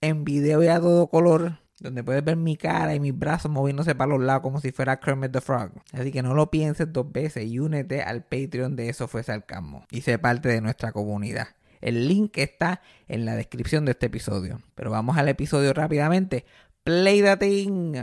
en video y a todo color, donde puedes ver mi cara y mis brazos moviéndose para los lados como si fuera Kermit the Frog. Así que no lo pienses dos veces y únete al Patreon de Eso Fue Sarcasmo y sé parte de nuestra comunidad. El link está en la descripción de este episodio. Pero vamos al episodio rápidamente. Play the thing.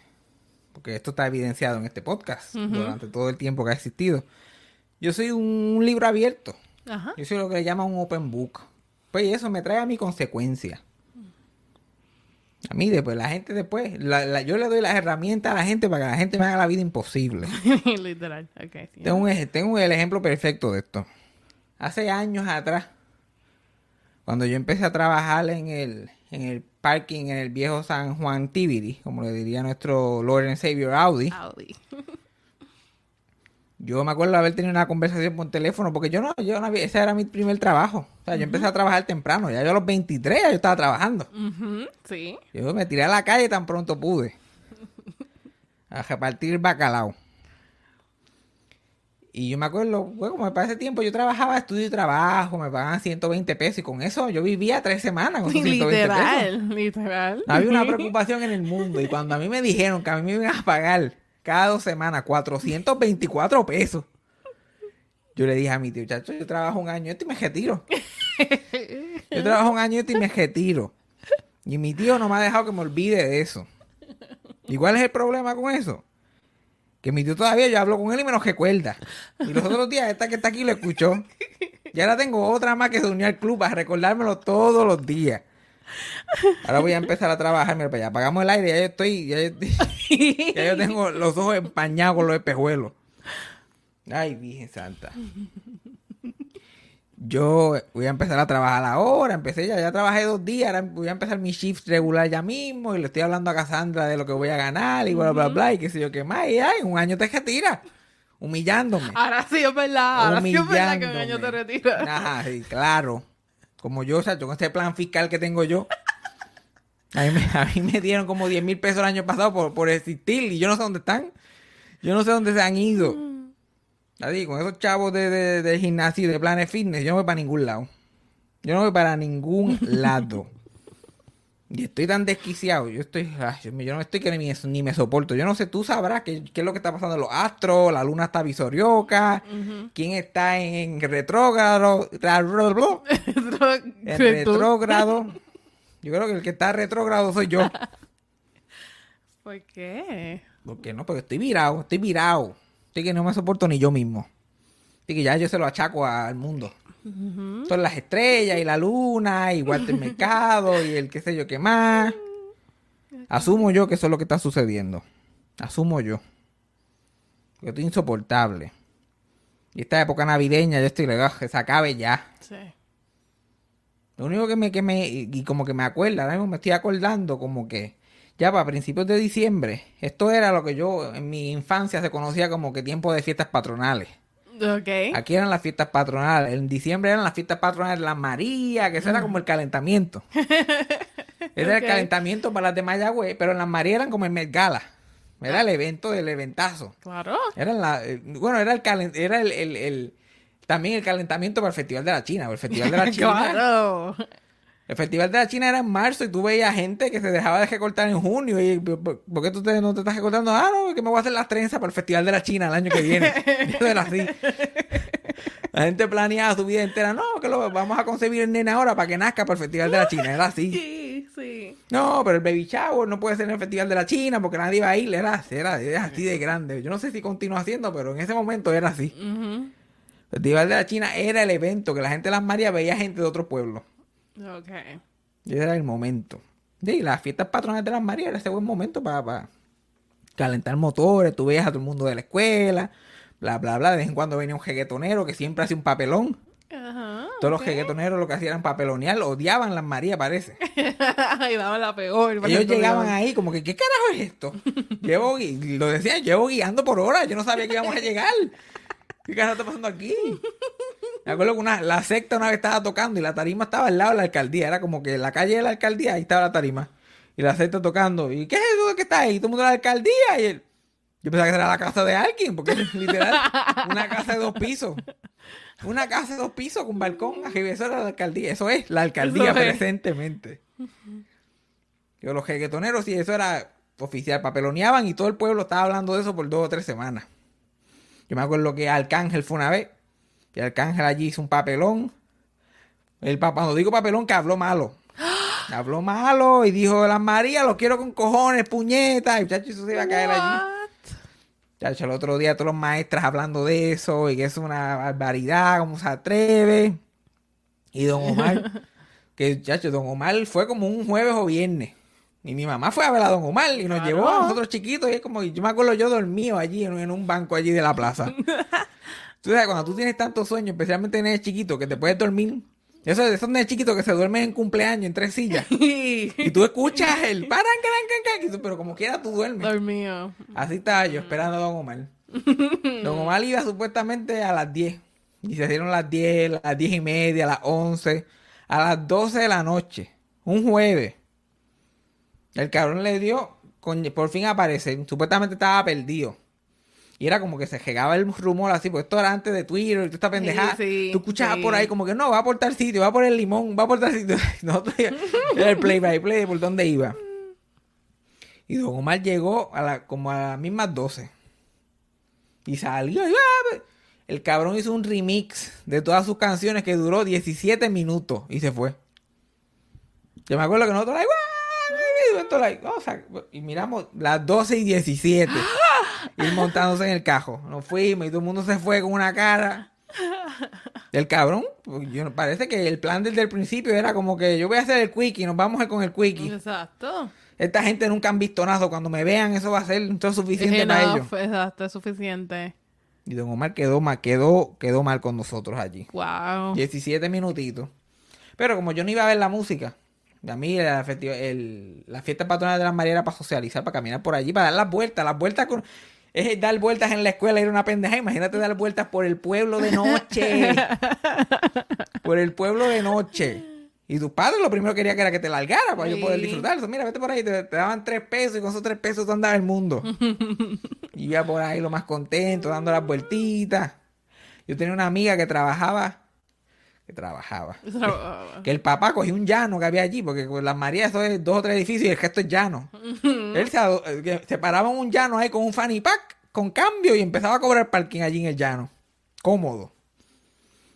porque esto está evidenciado en este podcast durante todo el tiempo que ha existido, yo soy un libro abierto. Ajá. Yo soy lo que le llaman un open book. Pues eso me trae a mi consecuencia. A mí después, la gente después, la- la- yo le doy las herramientas a la gente para que la gente me haga la vida imposible. Literal. Sí. Tengo, un, tengo el ejemplo perfecto de esto. Hace años atrás, cuando yo empecé a trabajar en el, en el parking en el viejo San Juan Tibiri, como le diría nuestro Lord and Savior Audi, Audi. yo me acuerdo de haber tenido una conversación por teléfono, porque yo no, yo no había, ese era mi primer trabajo. O sea, yo empecé a trabajar temprano, ya yo a los 23 ya yo estaba trabajando. Sí. Yo me tiré a la calle tan pronto pude. A repartir bacalao. Y yo me acuerdo, bueno, como para ese tiempo yo trabajaba, estudio y trabajo, me pagaban 120 pesos y con eso yo vivía tres semanas con esos 120 pesos. Literal. Literal. No había una preocupación en el mundo. Y cuando a mí me dijeron que a mí me iban a pagar cada dos semanas 424 pesos, yo le dije a mi tío, chacho, yo trabajo un año esto y me retiro. Yo trabajo un año esto y me retiro. Y mi tío no me ha dejado que me olvide de eso. ¿Y cuál es el problema con eso? Que mi tío todavía yo hablo con él y me lo recuerda. Y los otros días, esta que está aquí lo escuchó. Y ahora tengo otra más que se unió al club para recordármelo todos los días. Ahora voy a empezar a trabajar. Mira, para allá apagamos el aire. Ya yo estoy. Ya yo, yo tengo los ojos empañados con los espejuelos. Ay, Virgen Santa. Yo voy a empezar a trabajar ahora. Empecé ya, ya trabajé dos días. Ahora voy a empezar mi shift regular ya mismo. Y le estoy hablando a Cassandra de lo que voy a ganar y bla, bla, bla. Y qué sé yo qué más. Y ay, en un año te retira. Humillándome. Ahora sí es verdad. Ahora sí es verdad que un año te retiras. Ajá, sí, claro. Como yo, o sea, yo con este plan fiscal que tengo yo. A mí me, a mí me dieron como 10 mil pesos el año pasado por, por existir y yo no sé dónde están. Yo no sé dónde se han ido. Así, con esos chavos de, de, de gimnasio y de planes fitness, yo no voy para ningún lado. Yo no voy para ningún lado. Y estoy tan desquiciado. Yo estoy. ay, yo no estoy que ni, me- ni me soporto. Yo no sé, tú sabrás qué, qué es lo que está pasando en los astros. La luna está visorioca. ¿Quién está en, retrógrado? En retrógrado. Yo creo que el que está retrógrado soy yo. ¿Por qué? ¿Por qué no? Porque estoy virado, estoy virado. Estoy que no me soporto ni yo mismo. Así que ya yo se lo achaco al mundo. Son las estrellas y la luna, y Walter Mercado y el qué sé yo qué más. Asumo yo que eso es lo que está sucediendo. Asumo yo. Porque estoy insoportable. Y esta época navideña yo estoy "Ah, que se acabe ya. Sí. Lo único que me, que me, y y como que me acuerda, ahora mismo me estoy acordando como que ya para principios de diciembre, esto era lo que yo en mi infancia se conocía como que tiempo de fiestas patronales. Ok. Aquí eran las fiestas patronales. En diciembre eran las fiestas patronales de la María, que eso era como el calentamiento. Ese era el calentamiento para las de Mayagüez, pero en las María eran como el Met Gala. Era el evento del eventazo. Claro. Era la, eh, bueno, era el, calen- era el, el- el- también el calentamiento para el Festival de la China. El Festival de la China. claro. El Festival de la China era en marzo y tú veías gente que se dejaba de recortar en junio. Y, ¿por por qué tú te- no te estás recortando? Ah, no, que me voy a hacer las trenzas para el Festival de la China el año que viene. Eso era así. La gente planeaba su vida entera. No, que lo vamos a concebir el nene ahora para que nazca para el Festival de la China. Era así. Sí, sí. No, pero el baby shower no puede ser en el Festival de la China porque nadie va a ir. Era, era, era así de grande. Yo no sé si continúa haciendo, pero en ese momento era así. El Festival de la China era el evento que la gente de las Marías veía gente de otro pueblo. Ok. Y ese era el momento. Sí, las fiestas patronales de las Marías era ese buen momento para, para calentar motores. Tú veías a todo el mundo de la escuela, bla, bla, bla. De vez en cuando venía un jeguetonero que siempre hacía un papelón. Ajá. Todos los jeguetoneros lo que hacían era papelonear, odiaban las Marías, parece. y daba la peor. Ellos llegaban ahí como que, ¿qué carajo es esto? Llevo, lo decían, llevo guiando por horas, yo no sabía que íbamos a llegar. ¿Qué carajo está pasando aquí? Me acuerdo que una, la secta una vez estaba tocando y la tarima estaba al lado de la alcaldía. Era como que en la calle de la alcaldía, ahí estaba la tarima. Y la secta tocando. ¿Y qué es eso que está ahí? Todo el mundo de la alcaldía. Y él, yo pensaba que era la casa de alguien, porque literal una casa de dos pisos. Una casa de dos pisos con balcón. Eso era la alcaldía. Eso es la alcaldía presentemente. Yo, los jeguetoneros, sí, eso era oficial. Papeloneaban y todo el pueblo estaba hablando de eso por dos o tres semanas. Yo me acuerdo que Arcángel fue una vez. Y Arcángel allí hizo un papelón. El papá, cuando digo papelón, que habló malo. Habló malo y dijo, las María, lo quiero con cojones, puñetas. Y muchacho, eso se iba a caer allí. Chacho, el otro día todos los maestras hablando de eso y que es una barbaridad, cómo se atreve. Y don Omar, que chacho, don Omar fue como un jueves o viernes. Y mi mamá fue a ver a don Omar y nos Claro. llevó a nosotros chiquitos. Y es como, yo me acuerdo yo dormido allí en, en un banco allí de la plaza. tú sabes, cuando tú tienes tantos sueños, especialmente en el chiquito, que te puedes dormir. Eso, esos nenes chiquitos que se duermen en cumpleaños en tres sillas. Y tú escuchas el paran, pero como quiera tú duermes. Dormido. Así estaba yo esperando a Don Omar. Don Omar iba supuestamente a las 10. Y se dieron las 10, las 10 y media, las 11, a las 12 de la noche. Un jueves. El cabrón le dio, con- por fin aparece. Supuestamente estaba perdido. Y era como que se llegaba el rumor así, porque esto era antes de Twitter y toda esta pendejada. Sí, sí, Tú escuchabas sí. por ahí como que no, va por tal sitio, va por el limón, va por tal sitio. Nosotros era el play by play por dónde iba. Y Don Omar llegó a la, como a las mismas 12. Y salió. y, ¡ah! el cabrón hizo un remix de todas sus canciones que duró 17 minutos y se fue. Yo me acuerdo que nosotros, like, ¡ah! Y nosotros, like, oh, o sea, y miramos las 12 y 17. y montándose en el cajo. Nos fuimos y todo el mundo se fue con una cara. El cabrón, pues, yo, parece que el plan desde el principio era como que yo voy a hacer el quickie, nos vamos a ir con el quickie. Exacto. Esta gente nunca han visto nada. Cuando me vean, eso va a ser todo suficiente para ellos. Exacto, es suficiente. Y don Omar quedó mal, quedó, quedó mal con nosotros allí. Wow. 17 minutitos. Pero como yo no iba a ver la música, a mí la, el- la fiesta patronal de las Marías era para socializar, para caminar por allí, para dar las vueltas. Las vueltas con... Es dar vueltas en la escuela, ir a una pendeja. Imagínate dar vueltas por el pueblo de noche. por el pueblo de noche. Y tu padre lo primero quería que era que te largara para yo poder Sí. disfrutar. Mira, vete por ahí, te, te daban tres pesos y con esos tres pesos tú andabas el mundo. y iba por ahí lo más contento, dando las vueltitas. Yo tenía una amiga que trabajaba, que trabajaba, que el papá cogía un llano que había allí, porque con las Marías eso es dos o tres edificios y el resto es llano. Él se, eh, se paraba en un llano ahí con un fanny pack, con cambio, y empezaba a cobrar parking allí en el llano. Cómodo.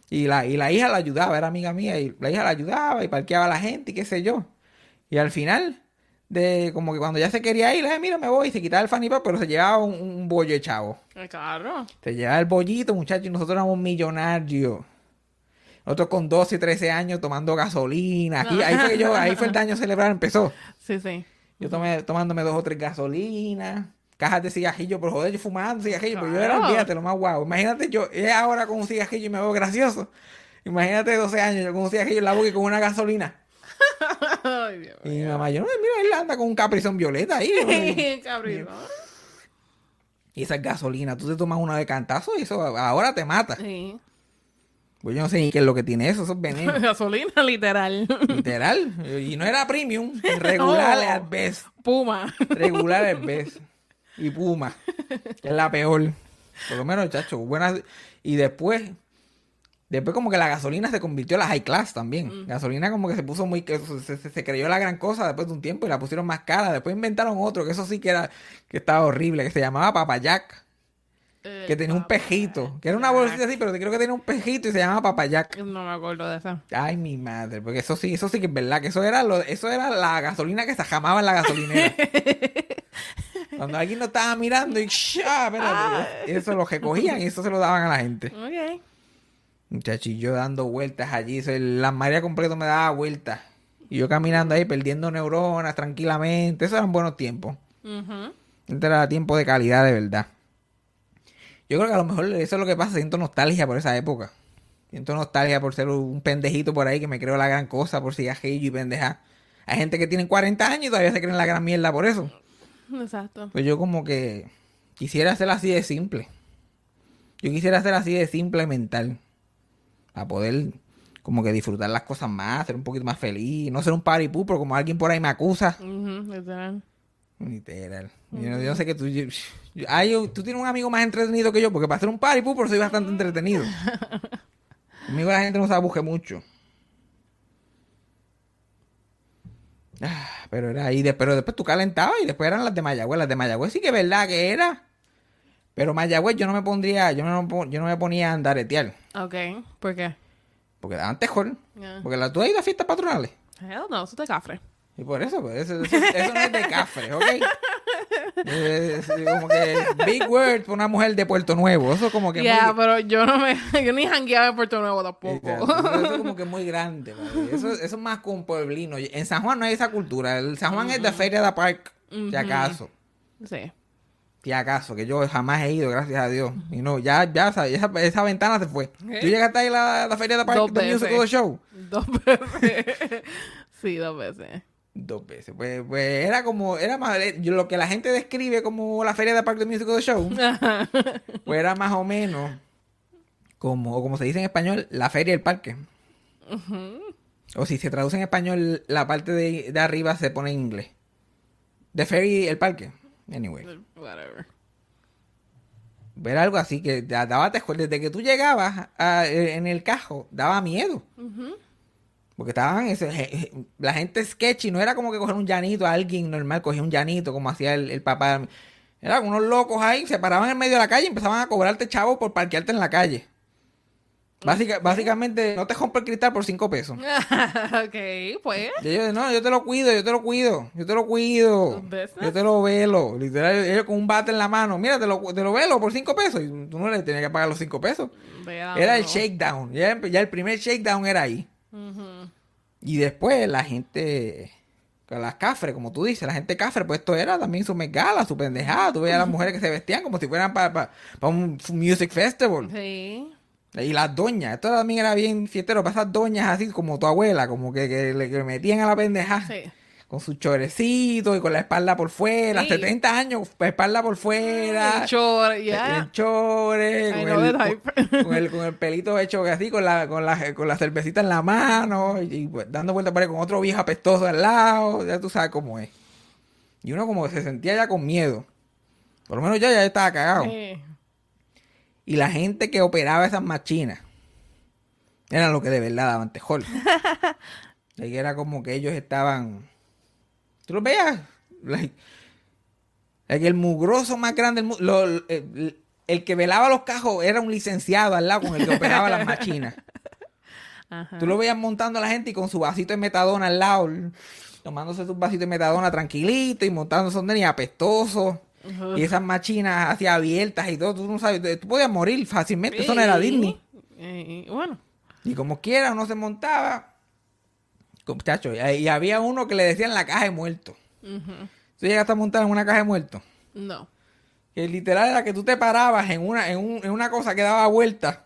Y la, y la hija la ayudaba, era amiga mía, y la hija la ayudaba y parqueaba a la gente y qué sé yo. Y al final, de como que cuando ya se quería ir, le dije, mira, me voy, y se quitaba el fanny pack, pero se llevaba un, un bollo de chavo. Claro. Se llevaba el bollito, muchachos, y nosotros éramos millonarios. Nosotros con 12 y 13 años tomando gasolina. Aquí, ahí fue que yo, ahí fue el daño celebrar empezó. Sí, sí. Yo tomé, tomándome dos o tres gasolinas, cajas de cigarrillo, por joder, yo fumando cigarrillo, pero yo era, Claro. olvídate, lo más guau. Imagínate yo, es ahora con un cigarrillo y me veo gracioso. Imagínate 12 años, yo con un cigarrillo en la boca y con una gasolina. Ay, Dios Y mi mamá, yo, no, mira, él anda con un caprizón violeta ahí. y esa gasolina, tú te tomas una de cantazo y eso ahora te mata. Sí. Pues yo no sé ni qué es lo que tiene eso, eso es veneno. Gasolina, literal. Literal. Y no era premium, regular No. at best. Puma. Regular at best. y Puma, que es la peor. Por lo menos, chacho, buenas. Y después, después como que la gasolina se convirtió en la high class también. Gasolina como que se puso muy, que se, se- se creyó la gran cosa después de un tiempo y la pusieron más cara. Después inventaron otro, que eso sí que era, que estaba horrible, que se llamaba Papayac. Eh, Que tenía un pejito, que era una bolsita así, pero creo que tenía un pejito y se llamaba Papayac. No me acuerdo de eso. Ay, mi madre, porque eso sí, eso sí que es verdad, que eso era lo, eso era la gasolina que se jamaba en la gasolinera. Cuando alguien no estaba mirando y ¡sha! espérate, eso lo recogían y eso se lo daban a la gente. Ok. Muchacho, y yo dando vueltas allí, la María completo me daba vueltas. Y yo caminando ahí, perdiendo neuronas tranquilamente. Esos eran buenos tiempos. Este era tiempo de calidad de verdad. Yo creo que a lo mejor eso es lo que pasa. Siento nostalgia por esa época. Siento nostalgia por ser un pendejito por ahí que me creo la gran cosa por cigarrillo y pendeja. Hay gente que tiene 40 años y todavía se creen la gran mierda por eso. Exacto. Pues yo como que quisiera ser así de simple. Yo quisiera ser así de simple mental. Para poder como que disfrutar las cosas más, ser un poquito más feliz. No ser un party pooper como alguien por ahí me acusa. Ujú, literal. Yo, no- yo no sé que tú... yo- yo- tú tienes un amigo más entretenido que yo, porque para ser un party pooper soy bastante entretenido. Conmigo la gente no se abuje mucho. Ah, pero era ahí, de- pero después tú calentabas y después eran las de Mayagüez. Las de Mayagüez sí que es verdad que era. Pero Mayagüez yo no me pondría, yo no, yo no me ponía a andaretear. Ok. ¿Por qué? Porque daban tejol. Yeah. Porque la, tú has ido a fiestas patronales. Hell no, eso te cafre. Y por eso, pues, eso, eso- eso no es de cafre, ¿ok? Es como que big word para una mujer de Puerto Nuevo. Eso como que Ya, muy... pero yo no me... Yo ni jangueaba en Puerto Nuevo tampoco. Eso, eso como que muy grande. Eso, eso es más con pueblino. En San Juan no hay esa cultura. El San Juan es de Feria de Park, si acaso. sí. Si acaso, que yo jamás he ido, gracias a Dios. Y no, ya, ya, esa, esa, ventana se fue. ¿Tú llegaste a ir a la, la Feria de Park Dos de veces. Musical Show? Dos veces. sí, dos veces. Dos veces. Pues, pues era como, era más, eh, lo que la gente describe como la Feria de Park de Musical Show. pues era más o menos como, o como se dice en español, la Feria del Parque. O si se traduce en español, la parte de, de arriba se pone en inglés. The Ferry, el parque. Anyway. Whatever. Ver algo así que da- daba. Desde que tú llegabas a- eh, en el cajo, daba miedo. Porque estaban ese- la gente sketchy, no era como que coger un llanito a alguien normal, cogía un llanito como hacía el, el papá. Eran unos locos ahí, se paraban en medio de la calle y empezaban a cobrarte chavo por parquearte en la calle. Básica- básicamente, no te compro el cristal por cinco pesos. ok, pues. Y ellos, no, yo te lo cuido, yo te lo cuido, yo te lo cuido. Yo te lo velo. Literal, ellos con un bate en la mano. Mira, te lo, te lo velo por cinco pesos. Y tú no le tenías que pagar los cinco pesos. Era el shakedown. Ya, ya el primer shakedown era ahí. Y después la gente, las cafres, como tú dices, la gente cafre, pues esto era también su megala, su pendejada. Tú veías a las mujeres que se vestían como si fueran para un music festival. Sí. Y las doñas, esto también era bien fiestero, para esas doñas así como tu abuela, como que, que le que metían a la pendeja. Sí. Con sus chorecitos y con la espalda por fuera, Sí. 70 años, espalda por fuera. El chore, con know el, type. con, con el, con el pelito hecho así, con la, con la, con la cervecita en la mano, y, y, pues, dando vueltas por ahí con otro viejo apestoso al lado, ya tú sabes cómo es. Y uno como se sentía ya con miedo. Por lo menos yo ya estaba cagado. Sí. Y la gente que operaba esas machinas eran lo que de verdad daban tejol. Que era como que ellos estaban. ¿Tú lo? Like, like el mugroso más grande del mundo. el, el que velaba los cajos era un licenciado al lado con el que operaba las machinas. Ajá. Tú lo veías montando a la gente y con su vasito de metadona al lado, tomándose su vasito de metadona tranquilito y montando son y apestoso. Y esas machinas así abiertas y todo, tú no sabes, tú podías morir fácilmente, eso no era. Disney. Y, bueno. Y como quiera, uno se montaba. Y, había uno que le decían la caja de muertos. Tú llegaste a montar en una caja de muertos. No. Que literal era que tú te parabas en una, en, un- en una cosa que daba vuelta.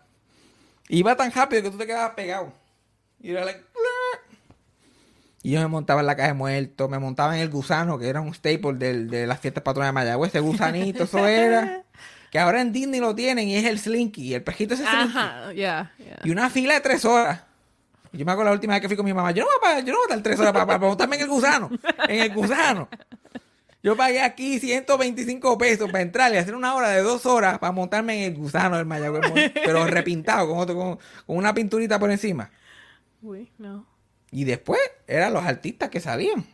Iba tan rápido que tú te quedabas pegado. Y era like. Y yo me montaba en la caja de muertos, me montaba en el gusano, que era un staple del- de las fiestas patronas de Mayagüez. Ese gusanito, eso era. Que ahora en Disney lo tienen y es el Slinky. El pejito es el Slinky. Ajá, ya. Y una fila de tres horas. Yo me acuerdo la última vez que fui con mi mamá. Yo no voy a, yo no voy a estar tres horas para, para montarme en el gusano. En el gusano. Yo pagué aquí 125 pesos para entrar y hacer una hora de dos horas para montarme en el gusano del Mayagüez pero repintado con, otro, con, con una pinturita por encima. Uy, no. Y después eran los artistas que salían.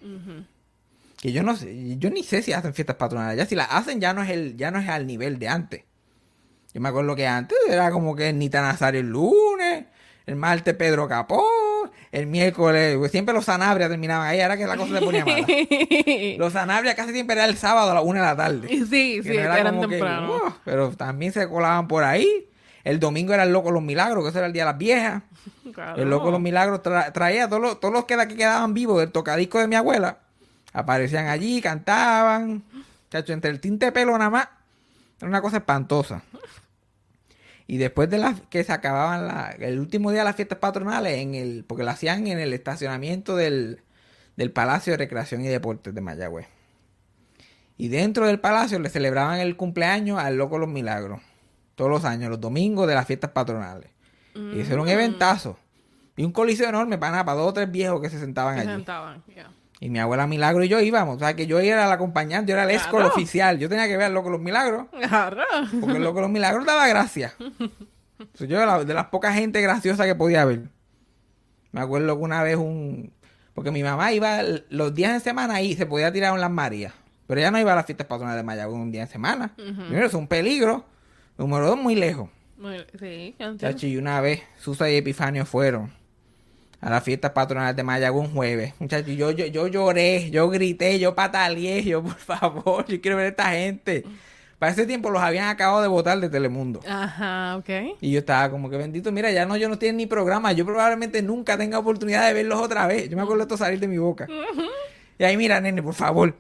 Que yo no sé, yo ni sé si hacen fiestas patronales. Ya si las hacen ya no es el, ya no es al nivel de antes. Yo me acuerdo que antes era como que Nita Nazario el lunes, el martes Pedro Capó, el miércoles, pues siempre los Sanabria terminaban ahí, ahora que la cosa se ponía mala. Los Sanabria casi siempre era el sábado a las una de la tarde. Sí, sí, no era eran que, temprano. Pero también se colaban por ahí. El domingo era el loco los milagros, que ese era el día de las viejas. Claro. El loco los milagros tra- traía todos los, todos los que, que quedaban vivos del tocadisco de mi abuela. Aparecían allí, cantaban. Chacho, entre el tinte de pelo nada más. Era una cosa espantosa. Y después de las que se acababan la- el último día de las fiestas patronales, en el, porque lo hacían en el estacionamiento del, del Palacio de Recreación y Deportes de Mayagüez. Y dentro del palacio le celebraban el cumpleaños al Loco los Milagros. Todos los años, los domingos de las fiestas patronales. Y eso era un eventazo. Y un coliseo enorme para nada, para dos o tres viejos que se sentaban Se allí. sentaban. Y mi abuela Milagro y yo íbamos. O sea, que yo era el acompañante, yo era el Claro. escort oficial. Yo tenía que ver al Loco de los Milagros. Claro. Porque el Loco de los Milagros daba gracia. Soy yo de, la- de las pocas gente graciosa que podía ver. Me acuerdo que una vez un... Porque mi mamá iba los días en semana y se podía tirar en las Marías. Pero ella no iba a las fiestas patronales de Mayagüez un día en semana. Primero, es un peligro. Número dos, muy lejos. Muy- Sí, ya entiendo. Y una vez Susa y Epifanio fueron a las fiestas patronales de Mayagüez un jueves. Muchachos, yo, yo, yo lloré, yo grité, yo pataleé, yo por favor, yo quiero ver a esta gente. Para ese tiempo los habían acabado de votar de Telemundo. Ajá, ok. Y yo estaba como que bendito, mira, ya no, yo no tienen ni programa, yo probablemente nunca tenga oportunidad de verlos otra vez. Yo me acuerdo esto salir de mi boca. Y ahí, mira, nene, por favor.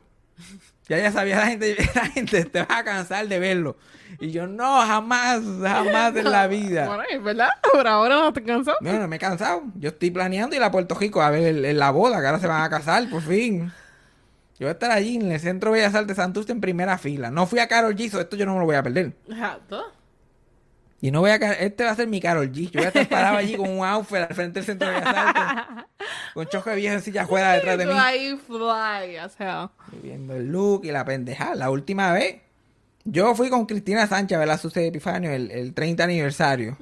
Ya ya sabía la gente, la gente te va a cansar de verlo. Y yo, no, jamás, jamás en la vida. Bueno, es verdad, por ahora no te cansó. No, no me he cansado. Yo estoy planeando ir a Puerto Rico a ver el- la boda, que ahora se van a casar, por fin. Yo voy a estar allí en el Centro Bellas Artes de Santurce en primera fila. No fui a Carol G, so esto yo no me lo voy a perder. Exacto. Y no voy a... Este va a ser mi Carol G. Yo voy a estar parado allí con un outfit al frente del Centro Bellas Artes. con choque de vieja en silla juega detrás de mí. Fly, fly, o sea. Y viendo el look y la pendejada. La última vez, yo fui con Cristina Sánchez a ver la Sucede Epifanio el, el 30 aniversario.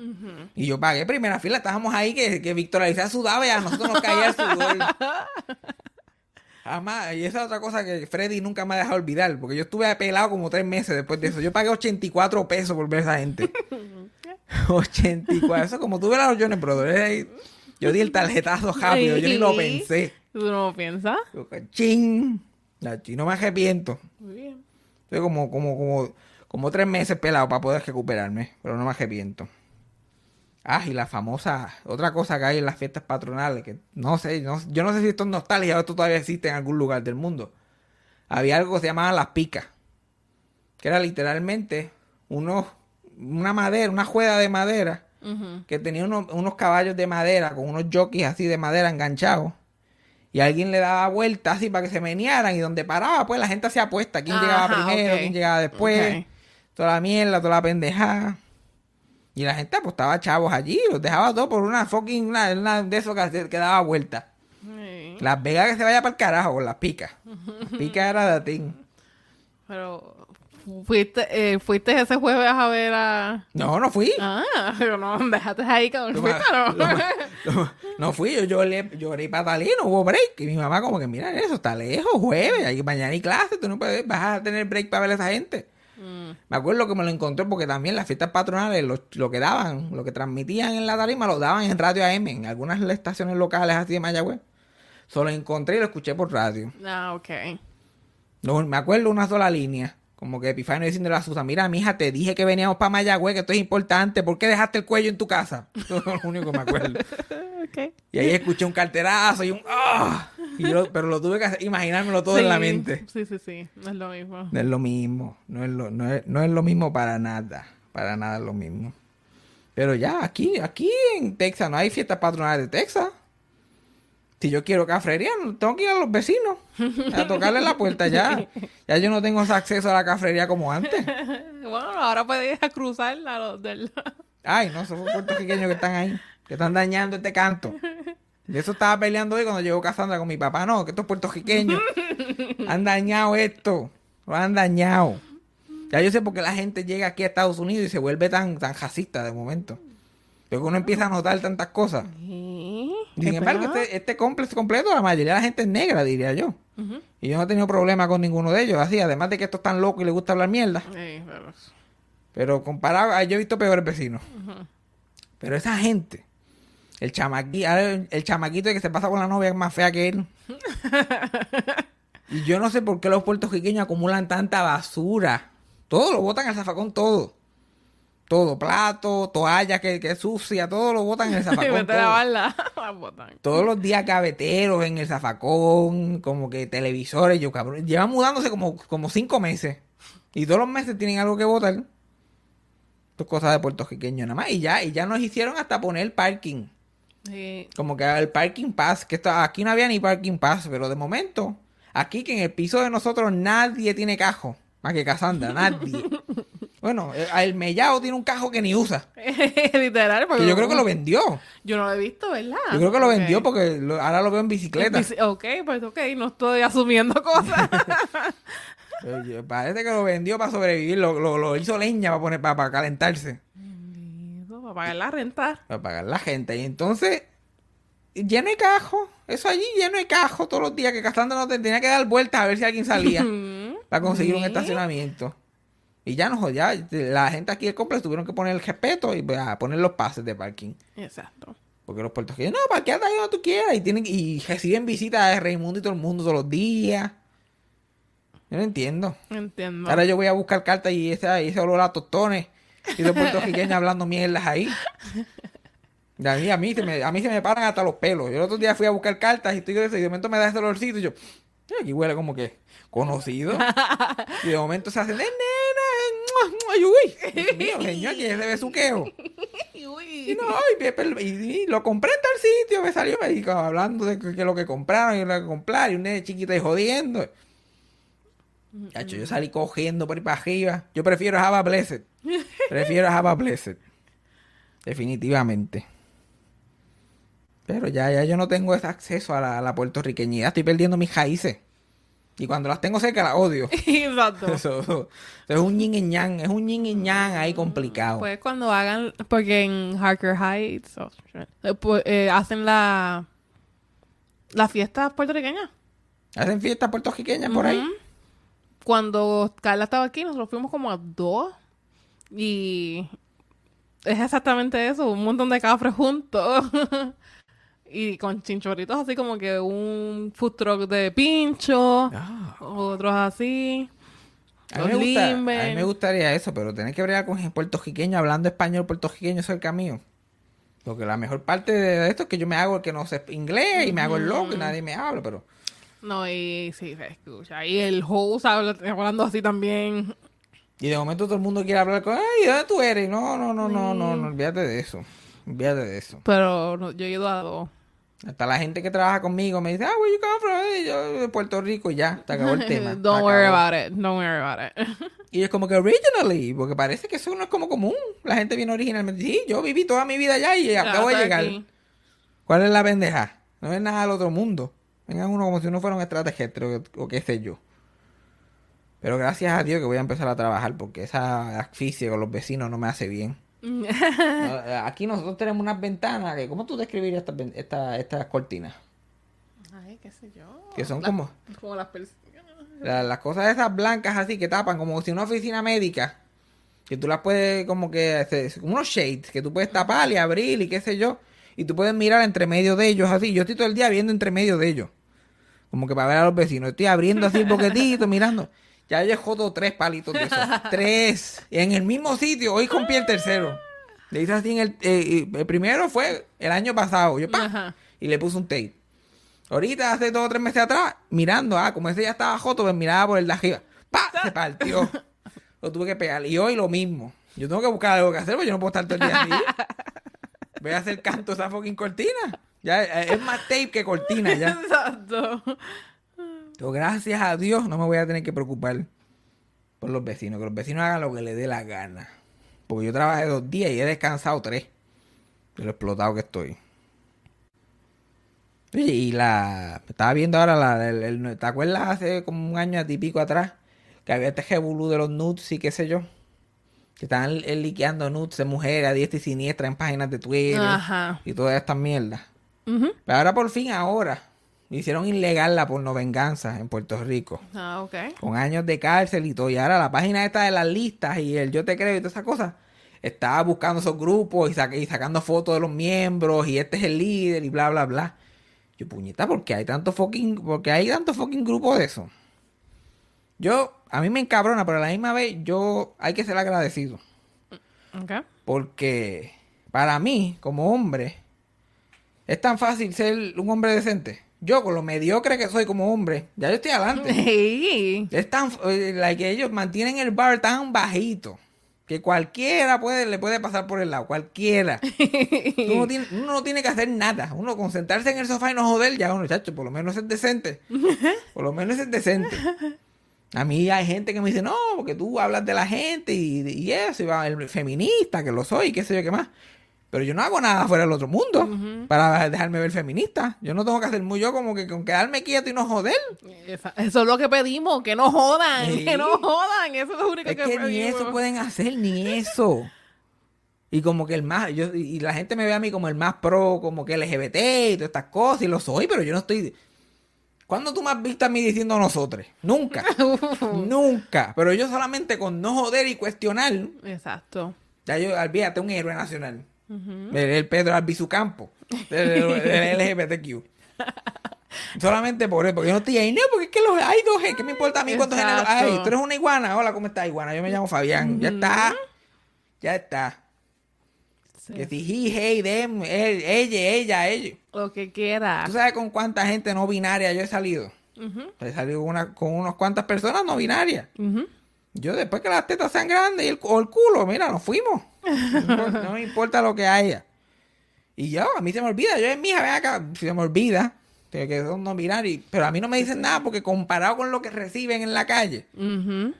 Y yo pagué primera fila. Estábamos ahí que, que Víctor Alicia sudaba y a nosotros nos caía el sudor. Jamás. Y esa es otra cosa que Freddy nunca me ha dejado olvidar. Porque yo estuve pelado como tres meses después de eso. Yo pagué 84 pesos por ver a esa gente. 84. Eso como tuve los Jones Brothers. ahí, Yo di el tarjetazo rápido. Yo ni lo pensé. ¿Tú no lo piensas? Yo, ¡Chin! La no me arrepiento. Muy bien. Estoy como, como, como, como tres meses pelado para poder recuperarme, pero no me arrepiento. Ah, y la famosa, otra cosa que hay en las fiestas patronales, que no sé, no- yo no sé si esto es nostalgia o esto todavía existe en algún lugar del mundo. Había algo que se llamaba las picas, que era literalmente unos, una madera, una juega de madera, que tenía unos, unos caballos de madera, con unos jockeys así de madera enganchados. Y alguien le daba vueltas así para que se menearan y donde paraba, pues la gente hacía apuesta. ¿Quién llegaba primero? ¿Quién llegaba después? Toda la mierda, toda la pendejada. Y la gente apostaba chavos allí, los dejaba todos por una fucking, una, una de esos que, que daba vueltas. Sí. Las Vegas que se vaya para el carajo con las picas. Las picas era de ti. Pero, ¿fuiste, eh, ¿fuiste ese jueves a ver a...? No, no fui. Ah, pero no, déjate ahí con Lo ¿Fuiste no? no fui, yo lloré, lloré y patalé, no hubo break. Y mi mamá como que, mira eso, está lejos, jueves, hay mañana hay clase, tú no puedes, vas a tener break para ver a esa gente. Mm. Me acuerdo que me lo encontré porque también las fiestas patronales, lo, lo que daban, lo que transmitían en la tarima, lo daban en Radio AM, en algunas estaciones locales así de Mayagüez. Solo encontré y lo escuché por radio. Ah, ok. No, me acuerdo una sola línea. Como que Epifanio diciéndole a Susa, mira, mija, te dije que veníamos para Mayagüez, que esto es importante. ¿Por qué dejaste el cuello en tu casa? Eso es lo único que me acuerdo. Ok. Y ahí escuché un carterazo y un ¡ah! Y yo- pero lo tuve que imaginármelo todo en la mente. Sí, sí, sí. No es lo mismo. No es lo mismo. No es lo, no es, no es lo mismo para nada. Para nada es lo mismo. Pero ya, aquí, aquí en Texas no hay fiestas patronales de Texas. Si yo quiero cafrería, tengo que ir a los vecinos a tocarle la puerta ya. Ya yo no tengo ese acceso a la cafrería como antes. Bueno, ahora puedes ir a cruzar a los del... Ay, no, esos puertorriqueños que están ahí, que están dañando este canto. De eso estaba peleando hoy cuando llegó Cassandra con mi papá. No, que estos puertorriqueños han dañado esto. Lo han dañado. Ya yo sé por qué la gente llega aquí a Estados Unidos y se vuelve tan, tan racista de momento. Luego uno empieza a notar tantas cosas. ¿Sí? Sin ¿Es embargo, este, este complex completo, la mayoría de la gente es negra, diría yo. Y yo no he tenido problema con ninguno de ellos. Así, además de que estos están locos y les gusta hablar mierda. Sí, pero- Pero comparado, yo he visto peores vecinos. Pero esa gente, el chamaquito, el chamaquito que se pasa con la novia es más fea que él. y yo no sé por qué los puertorriqueños acumulan tanta basura. Todo lo botan al zafacón, todo. Todo, plato, toalla que, que es sucia, todo lo botan en el zafacón. todo. lavarla. La botan. Todos los días gaveteros en el zafacón, como que televisores, yo cabrón. Llevan mudándose como, como cinco meses. Y todos los meses tienen algo que votar. Esto es cosas de puertorriqueño nada más. Y ya, y ya nos hicieron hasta poner parking. Sí. Como que el parking pass, que esto, aquí no había ni parking pass, pero de momento, aquí que en el piso de nosotros nadie tiene cajo. Más que Casandra, nadie. bueno, eh, el mellao tiene un cajo que ni usa. Literal. porque Que yo creo que lo vendió. Yo no lo he visto, ¿verdad? Yo creo que lo vendió porque lo- ahora lo veo en bicicleta. Dice, Ok, pues ok, no estoy asumiendo cosas. Oye, parece que lo vendió para sobrevivir, lo, lo, lo hizo leña para poner para, para calentarse, Para pagar la renta. para pagar la gente. Y entonces, lleno de cajo, eso allí lleno de cajo todos los días que Cassandra no te- tenía que dar vueltas a ver si alguien salía para conseguir un estacionamiento. Y ya no, ya la gente aquí del complejo tuvieron que poner el respeto y pues, a poner los pases de parking. Exacto. Porque los puertorriqueños, no, parqueate ahí donde tú quieras. Y, tienen, y reciben visitas de Raimundo y todo el mundo todos los días. Yo no entiendo. Entiendo. Ahora yo voy a buscar cartas y ese, y ese olor a tostones. Y los puertorriqueños hablando mierdas ahí. Y a mí, a, mí se me, a mí se me paran hasta los pelos. Yo el otro día fui a buscar cartas y estoy de de momento me da ese olorcito y yo, "Eh, aquí huele como que conocido. y de momento se hacen, "Eh, nena, ay, uy, Dios mío, señor, que ese besuqueo. Y no, y, y- y lo compré en tal sitio, me salió me dijo, hablando de que, que lo que compraron y lo que comprar, y un nene chiquito ahí jodiendo. Chacho, yo salí cogiendo por ahí para arriba. Yo prefiero Java Blessed. Prefiero Java Blessed. Definitivamente. Pero ya, ya yo no tengo ese acceso a la, a la puertorriqueñidad. Estoy perdiendo mis raíces. Y cuando las tengo cerca las odio. Exacto. Eso, eso es un yin y yang. Es un yin y yang ahí complicado. Pues cuando hagan, porque en Harker Heights oh, eh, pues, eh, hacen la la fiesta puertorriqueña. Hacen fiestas puertorriqueñas por ahí. Cuando Carla estaba aquí, nosotros fuimos como a dos. Y es exactamente eso, un montón de cafres juntos. y con chinchorritos así como que un food truck de pincho, Ah. otros así. A mí, gusta- limber. a mí me gustaría eso, pero tener que bregar con puertorriqueño hablando español puertorriqueño cerca mío. Porque la mejor parte de esto es que yo me hago el que no sé inglés y me hago el loco y nadie me habla, pero No, y sí, se escucha. Y el host habla- hablando así también. y de momento todo el mundo quiere hablar con, ay, ¿de ¿dónde tú eres? No, no, no, no, no, no, olvídate de eso. Olvídate de eso. Pero no, yo he ido a dos. Hasta la gente que trabaja conmigo me dice, ah, where you come from? Y yo de Puerto Rico y ya, te acabó el tema. se Don't worry about it. Don't worry about it. Y es como que originally, porque parece que eso no es como común. La gente viene originalmente. Sí, yo viví toda mi vida allá y acabo de llegar. aquí. ¿Cuál es la pendeja? No es nada del otro mundo. Vengan uno como si uno fuera un extraterrestre o, o qué sé yo. Pero gracias a Dios que voy a empezar a trabajar porque esa asfixia con los vecinos no me hace bien. Eh, Aquí nosotros tenemos unas ventanas que, ¿cómo tú describirías estas, esta- estas cortinas? Ay, qué sé yo. Que son Las- como Como las la- las cosas esas blancas así que tapan como si una oficina médica. Que tú las puedes como que, como unos shades que tú puedes tapar y abrir y qué sé yo. Y tú puedes mirar entre medio de ellos así. Yo estoy todo el día viendo entre medio de ellos. Como que para ver a los vecinos. Estoy abriendo así el boquetito, mirando. Ya he jodo tres palitos de esos. tres. En el mismo sitio. Hoy rompí el tercero. Le hice así en el... eh, el primero fue el año pasado. Yo, ¡pa! Y le puse un tape. Ahorita, hace dos o tres meses atrás, mirando, ah, como ese ya estaba joto, pues miraba por el de arriba. ¡Pa! Se partió. Lo tuve que pegar. Y hoy lo mismo. Yo tengo que buscar algo que hacer, porque yo no puedo estar todo el día así. Voy a hacer canto esa fucking cortina. Ya, eh, es más tape que cortina ya. Exacto. Pero gracias a Dios no me voy a tener que preocupar por los vecinos. Que los vecinos hagan lo que les dé la gana. Porque yo trabajé dos días y he descansado tres. De lo explotado que estoy. Oye, y la. Estaba viendo ahora la. el- el- ¿Te acuerdas hace como un año y pico atrás? Que había este revolú de los nudes y qué sé yo. Que estaban eh, liqueando nudes de mujeres a diestra y siniestra en páginas de Twitter. Ajá. Y todas estas mierdas. Pero ahora por fin, ahora. Hicieron ilegal la pornovenganza en Puerto Rico. Ah, ok. Con años de cárcel y todo. Y ahora la página esta de las listas y el yo te creo y todas esas cosas. Estaba buscando esos grupos y, saca- y sacando fotos de los miembros y este es el líder y bla, bla, bla. Yo, puñeta, ¿por qué hay tanto fucking, porque hay tanto fucking grupo de eso? Yo, a mí me encabrona, pero a la misma vez yo hay que ser agradecido. Ok. Porque para mí, como hombre, es tan fácil ser un hombre decente. Yo, con lo mediocre que soy como hombre, ya yo estoy adelante. Sí. Es tan, eh, like, que ellos mantienen el bar tan bajito que cualquiera puede, le puede pasar por el lado, cualquiera. Uno no, tiene, uno no tiene que hacer nada. Uno con sentarse en el sofá y no joder, ya uno, chacho, por lo menos es decente. Por lo menos es decente. A mí hay gente que me dice, no, porque tú hablas de la gente y, y eso, y va el feminista, que lo soy, qué sé yo qué más. Pero yo no hago nada fuera del otro mundo para dejarme ver feminista. Yo no tengo que hacer muy yo como que con quedarme quieto y no joder. Esa- Eso es lo que pedimos, que no jodan, Sí. que no jodan. Eso es lo único Es que, que pedimos. ni eso pueden hacer, ni eso. Y como que el más, yo, y la gente me ve a mí como el más pro, como que LGBT y todas estas cosas, y lo soy, pero yo no estoy. ¿Cuándo tú me has visto a mí diciendo nosotros? Nunca. Nunca. Pero yo solamente con no joder y cuestionar, Exacto. ya yo, olvídate, un héroe nacional. El, el Pedro Albizu Campo, del, LGBTQ. Solamente por eso, porque yo no estoy ahí, no, porque es que los, hay dos, ¿qué me importa a mí cuántos géneros hay? Tú eres una iguana, hola, ¿cómo estás, iguana? Yo me llamo Fabián, ya está, ya está. Sí. Que si he, hey, them, él, ella, ella, ella. Lo que quiera. ¿Tú sabes con cuánta gente no binaria yo he salido? He salido con, una, con unas cuantas personas no binarias. Yo después que las tetas sean grandes y el, o el culo, mira, nos fuimos. No, importa- no me importa lo que haya. Y yo, a mí se me olvida. Yo en mi hija, ven acá, se me olvida que, que no binarios. Pero a mí no me dicen nada porque comparado con lo que reciben en la calle. Ujú.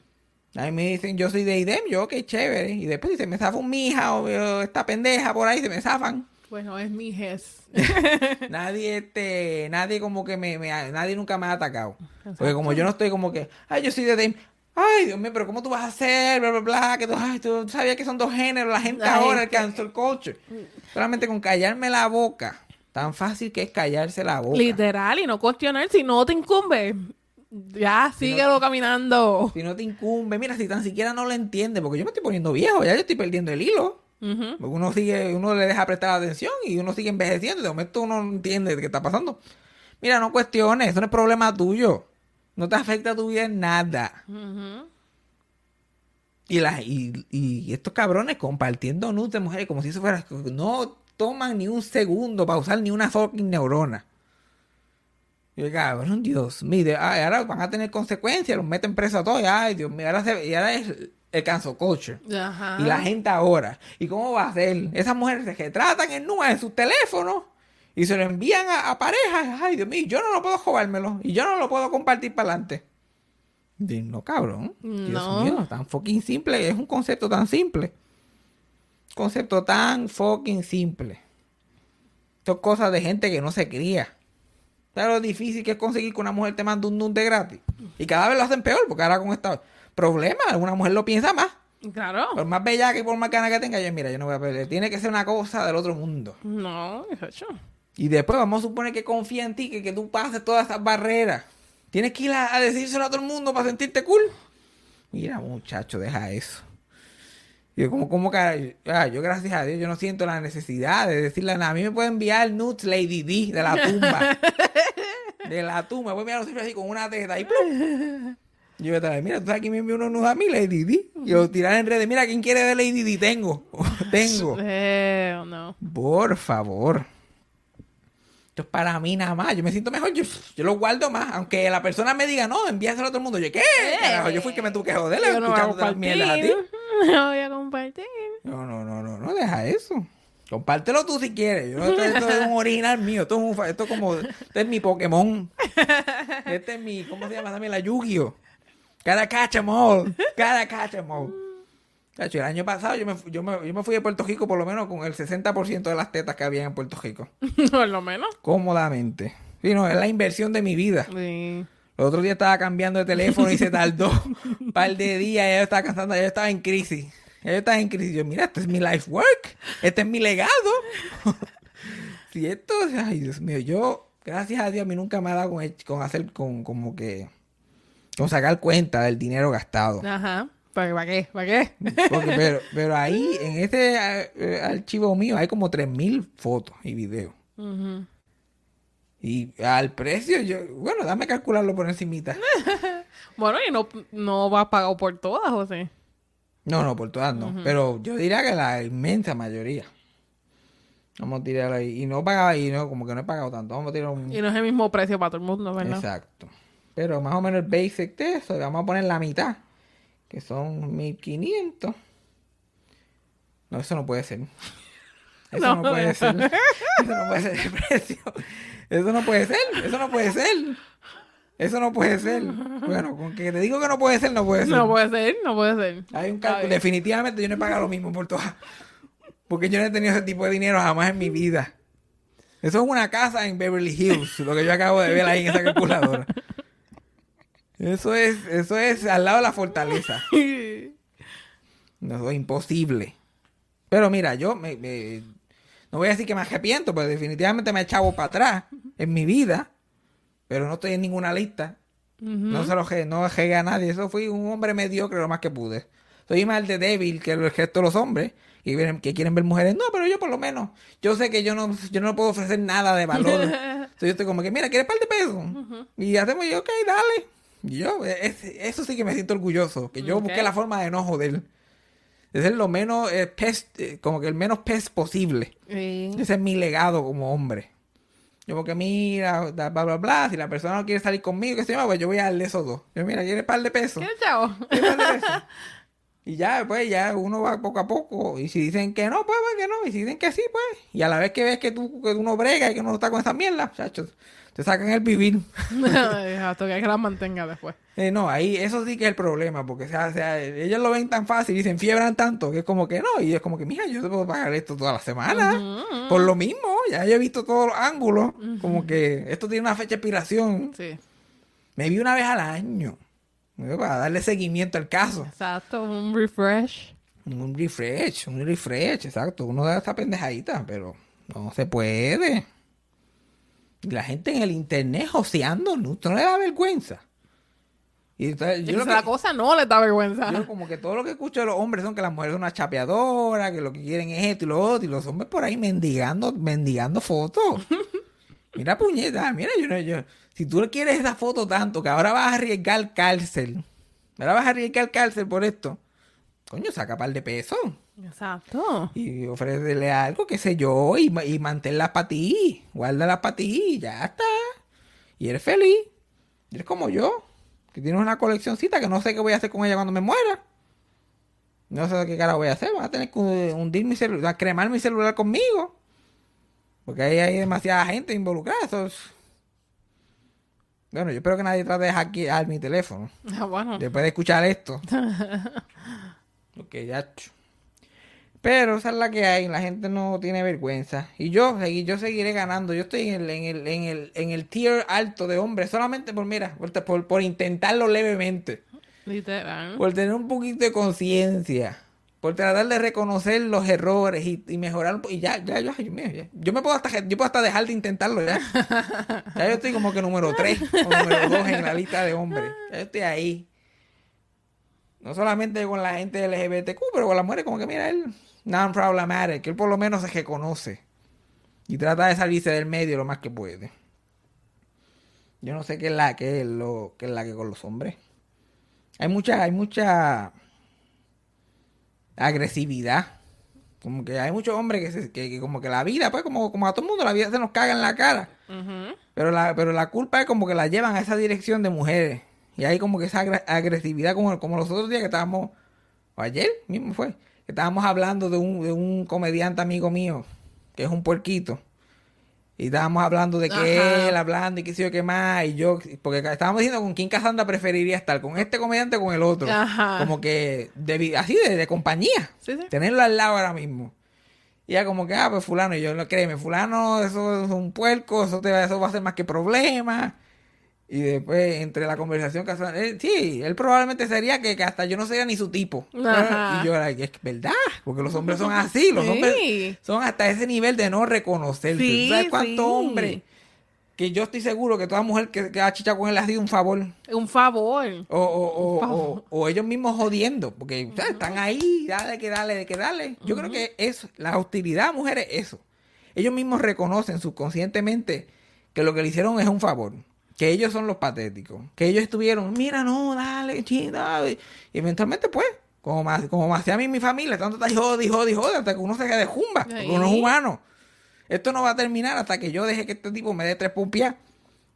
A mí me dicen, yo soy de IDEM, yo, qué chévere. Y después si se me zafa un mija o, o esta pendeja por ahí, se me zafan. Pues no es mi jes. nadie, este, nadie como que me, me- nadie nunca me ha atacado. Porque como yo no estoy como que, ay, yo soy de IDEM. Ay, Dios mío, pero ¿cómo tú vas a hacer? Bla, bla, bla. Que tú, ay, tú sabías que son dos géneros. La gente Ay, ahora, el que- cancel culture. Solamente con callarme la boca. Tan fácil que es callarse la boca. Literal, y no cuestionar si no te incumbe. Ya, síguelo caminando. Si no te incumbe, mira, si tan siquiera no lo entiende, porque yo me estoy poniendo viejo, ya yo estoy perdiendo el hilo. Porque uno sigue, uno le deja prestar atención y uno sigue envejeciendo y de momento uno no entiende qué está pasando. Mira, no cuestiones, eso no es problema tuyo. No te afecta a tu vida en nada. Y, las y, y estos cabrones compartiendo nudes de mujeres como si eso fuera... No toman ni un segundo para usar ni una fucking neurona. Y cabrón, Dios mío. ay, ahora van a tener consecuencias, los meten preso a todos. y, Ay, Dios mío, ahora, se- y ahora es el culture. Ajá. Y la gente ahora. ¿Y cómo va a ser? Esas mujeres se retratan en nubes en sus teléfonos y se lo envían a, a parejas. Ay, Dios mío, yo no lo puedo jugármelo y yo no lo puedo compartir para adelante. No, cabrón. Dios No. mío, tan fucking simple. Es un concepto tan simple. Concepto tan fucking simple. Son cosas de gente que no se cría. ¿Sabes lo difícil que es conseguir que una mujer te mande un de gratis? Y cada vez lo hacen peor, porque ahora con estos problemas, alguna mujer lo piensa más. Claro. Por más bella que por más gana que tenga, yo mira, yo no voy a perder. Tiene que ser una cosa del otro mundo. No, eso. Y después vamos a suponer que confía en ti, que, que tú pases todas esas barreras. Tienes que ir a, a decírselo a todo el mundo para sentirte cool. Mira, muchacho, deja eso. Yo como, como que, ah, yo gracias a Dios, yo no siento la necesidad de decirle nada. A mí me puede enviar nudes Lady D de la tumba. de la tumba. Me puede enviar los así con una teta y ¡plum! Yo voy a traer, mira, tú sabes que me envió unos nudes a mí, Lady D. Yo tirar en redes, mira, ¿quién quiere de Lady D? Tengo. Tengo. Eh, no. Por favor. Esto es para mí nada más. Yo me siento mejor. Yo, yo lo guardo más. Aunque la persona me diga, no, envíaselo a todo el mundo. Yo, ¿qué? Carajo, yo fui que me tuve que joder Yo no voy a mierdas a ti. compartir. No voy a compartir. No, no, no, no, no, deja eso. Compártelo tú si quieres. Yo, esto, esto es un original mío. Esto es, un, esto es como, este es mi Pokémon. Este es mi, ¿cómo se llama también? La Yu-Gi-Oh. Cada catch 'em all. Cada catch 'em all. Cacho, el año pasado yo me, yo, me, yo me fui de Puerto Rico por lo menos con el 60% de las tetas que había en Puerto Rico. Por lo menos. Cómodamente. Sí, no, es la inversión de mi vida. Sí. El otro día estaba cambiando de teléfono y se tardó un par de días. Ya yo estaba cansando, ya yo estaba en crisis. Yo estaba en crisis. Yo, mira, este es mi life work. Este es mi legado. si esto, ay, Dios mío, yo, gracias a Dios, a mí nunca me ha dado con, con hacer, con como que, con sacar cuenta del dinero gastado. Ajá. ¿Para qué? ¿Para qué? Porque, pero, pero ahí, en este eh, archivo mío, hay como 3.000 fotos y videos. Y al precio, yo, bueno, dame calcularlo por encimita. Bueno, y no, no vas pagado por todas, José. No, no, por todas no. Pero yo diría que la inmensa mayoría. Vamos a tirar ahí. Y no pagaba ahí, no, como que no he pagado tanto. Vamos a tirar un. Y no es el mismo precio para todo el mundo, ¿verdad? Exacto. Pero más o menos el basic de eso, vamos a poner la mitad. Que son 1500. No, eso no puede ser. Eso no, No, puede ser. Eso no puede ser el precio. Eso no puede ser. Eso no puede ser. Eso no puede ser. Bueno, con que te digo que no puede ser, no puede ser. No puede ser, no puede ser. Hay un cálculo. Definitivamente yo no he pagado lo mismo por todas. Porque yo no he tenido ese tipo de dinero jamás en mi vida. Eso es una casa en Beverly Hills, lo que yo acabo de ver ahí en esa calculadora. Eso es, eso es al lado de la fortaleza. No, es imposible. Pero mira, yo me, me- no voy a decir que me arrepiento, pero definitivamente me he echado para atrás en mi vida. Pero no estoy en ninguna lista. No se lo no a nadie. Eso fui un hombre mediocre lo más que pude. Soy más de débil que el resto de los hombres que, quieren- que quieren ver mujeres. No, pero yo por lo menos, yo sé que yo no, yo no puedo ofrecer nada de valor. Entonces yo estoy como que, mira, ¿quieres par de pesos? Y hacemos yo, ok, dale. Yo, es- eso sí que me siento orgulloso. Que yo busqué la forma de no joder. De ser lo menos eh, pest, eh, como que el menos pest posible. Sí. Ese es mi legado como hombre. Yo porque mira, bla, bla, bla, si la persona no quiere salir conmigo, que se llama, pues yo voy a darle esos dos. Yo mira, quiere par de pesos. ¿Qué chavo? ¿Quieres par de pesos? Y ya, pues ya uno va poco a poco. Y si dicen que no, pues, pues que no. Y si dicen que sí, pues. Y a la vez que ves que tú que uno brega y que uno está con esa mierda, muchachos, te sacan el vivir. Hasta que las mantenga después. Eh, no, ahí eso sí que es el problema, porque o sea, o sea, ellos lo ven tan fácil y se enfiebran tanto que es como que no, y es como que, mija, yo te puedo pagar esto toda la semana, por lo mismo, ya yo he visto todos los ángulos, como que esto tiene una fecha de expiración, Sí. me vi una vez al año, para darle seguimiento al caso, Exacto, un refresh. un refresh, un refresh, exacto, uno da esta pendejadita, pero no se puede. Y la gente en el internet joseando, ¿no? ¿Usted no le da vergüenza? Y entonces, yo lo es la que- cosa no le da vergüenza. Yo como que todo lo que escucho de los hombres son que las mujeres son una chapeadora, que lo que quieren es esto y lo otro, y los hombres por ahí mendigando, mendigando fotos. Mira puñeta, mira, yo no, yo, si tú quieres esa foto tanto que ahora vas a arriesgar cárcel, ahora vas a arriesgar cárcel por esto, coño, saca par de pesos Exacto. y ofrécele algo, qué sé yo, y, y manténlas para ti, guárdalas para ti, y ya está. Y eres feliz. Y eres como yo, que tienes una coleccioncita que no sé qué voy a hacer con ella cuando me muera. No sé qué cara voy a hacer, voy a tener que hundir mi celular, cremar mi celular conmigo. Porque ahí hay demasiada gente involucrada. Eso es- Bueno, yo espero que nadie trate de hackear mi teléfono. Ah, bueno. Después de escuchar esto. Porque ya. Pero esa es la que hay. La gente no tiene vergüenza. Y yo, yo seguiré ganando. Yo estoy en el, en el, en el, en el tier alto de hombres. Solamente por, mira, por, por, por intentarlo levemente. Literal. Por tener un poquito de conciencia. Por tratar de reconocer los errores y, y mejorar. Y ya, ya, yo, ay, mira, ya. Yo me puedo hasta, yo puedo hasta dejar de intentarlo ya. Ya yo estoy como que número 3 o número 2 en la lista de hombres. Ya yo estoy ahí. No solamente con la gente LGBTQ, pero con las mujeres como que mira, él non-problematic, que él por lo menos se reconoce. Y trata de salirse del medio lo más que puede. Yo no sé qué es la que es lo que es la que con los hombres. Hay mucha, hay mucha agresividad. Como que hay muchos hombres que, se- que, que como que la vida, pues como, como a todo el mundo, la vida se nos caga en la cara. Pero la, pero la culpa es como que la llevan a esa dirección de mujeres. Y hay como que esa agresividad, como, como los otros días que estábamos, o ayer mismo fue, que estábamos hablando de un, de un comediante amigo mío, que es un puerquito. Y estábamos hablando de que Ajá. él, hablando y qué sé yo qué más. Y yo, porque estábamos diciendo con quién Casandra preferiría estar, con este comediante o con el otro. Ajá. Como que, de así, de, de compañía. Sí, sí. Tenerlo al lado ahora mismo. Y ya como que, ah, pues fulano, y yo no créeme, fulano, eso es un puerco, eso, te, eso va a ser más que problema. Y después, entre la conversación, Casandra, eh, sí, él probablemente sería que, que hasta yo no sería ni su tipo. Ajá. Y yo era, es verdad, porque los hombres son así, los Sí. hombres son hasta ese nivel de no reconocerse. Sí, ¿Tú ¿Sabes cuántos sí. hombres? Que yo estoy seguro que toda mujer que, que ha chicha con él ha sido un favor. Un favor. O, o, o, favor. o- o ellos mismos jodiendo, porque están ahí, dale que dale, de que dale. Yo creo que eso, la hostilidad a mujeres, eso. Ellos mismos reconocen subconscientemente que lo que le hicieron es un favor. Que ellos son los patéticos. Que ellos estuvieron, mira, no, dale, chida. Y eventualmente, pues, como más, como hacía a mí mi familia, tanto está jodi, jodi, jodi, hasta que uno se quede jumba, porque uno es humano. Esto no va a terminar hasta que yo deje que este tipo me dé tres pumpias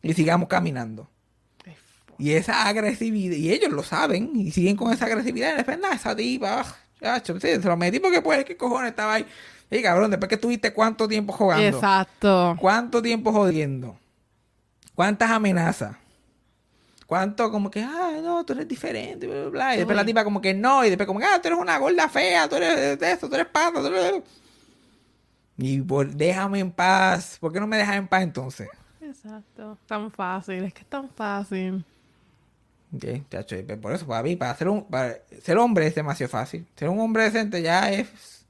y sigamos caminando. Y esa agresividad, y ellos lo saben, y siguen con esa agresividad, y después, nada, esa tipa, ah, chacho, sí, se lo metí porque pues, ¿qué cojones estaba ahí? Y cabrón, después que estuviste cuánto tiempo jugando, Exacto. cuánto tiempo jodiendo, cuántas amenazas, cuánto como que, ah, no, tú eres diferente, bla, bla, bla. y después la tipa como que no, y después como que, ah, tú eres una gorda fea, tú eres de eso, tú eres pata, tú eres... Y por, déjame en paz, ¿por qué no me dejas en paz entonces? Exacto. Tan fácil. Es que es tan fácil. Ok, chacho, por eso, para mí, para ser, un, para ser hombre es demasiado fácil. Ser un hombre decente ya es.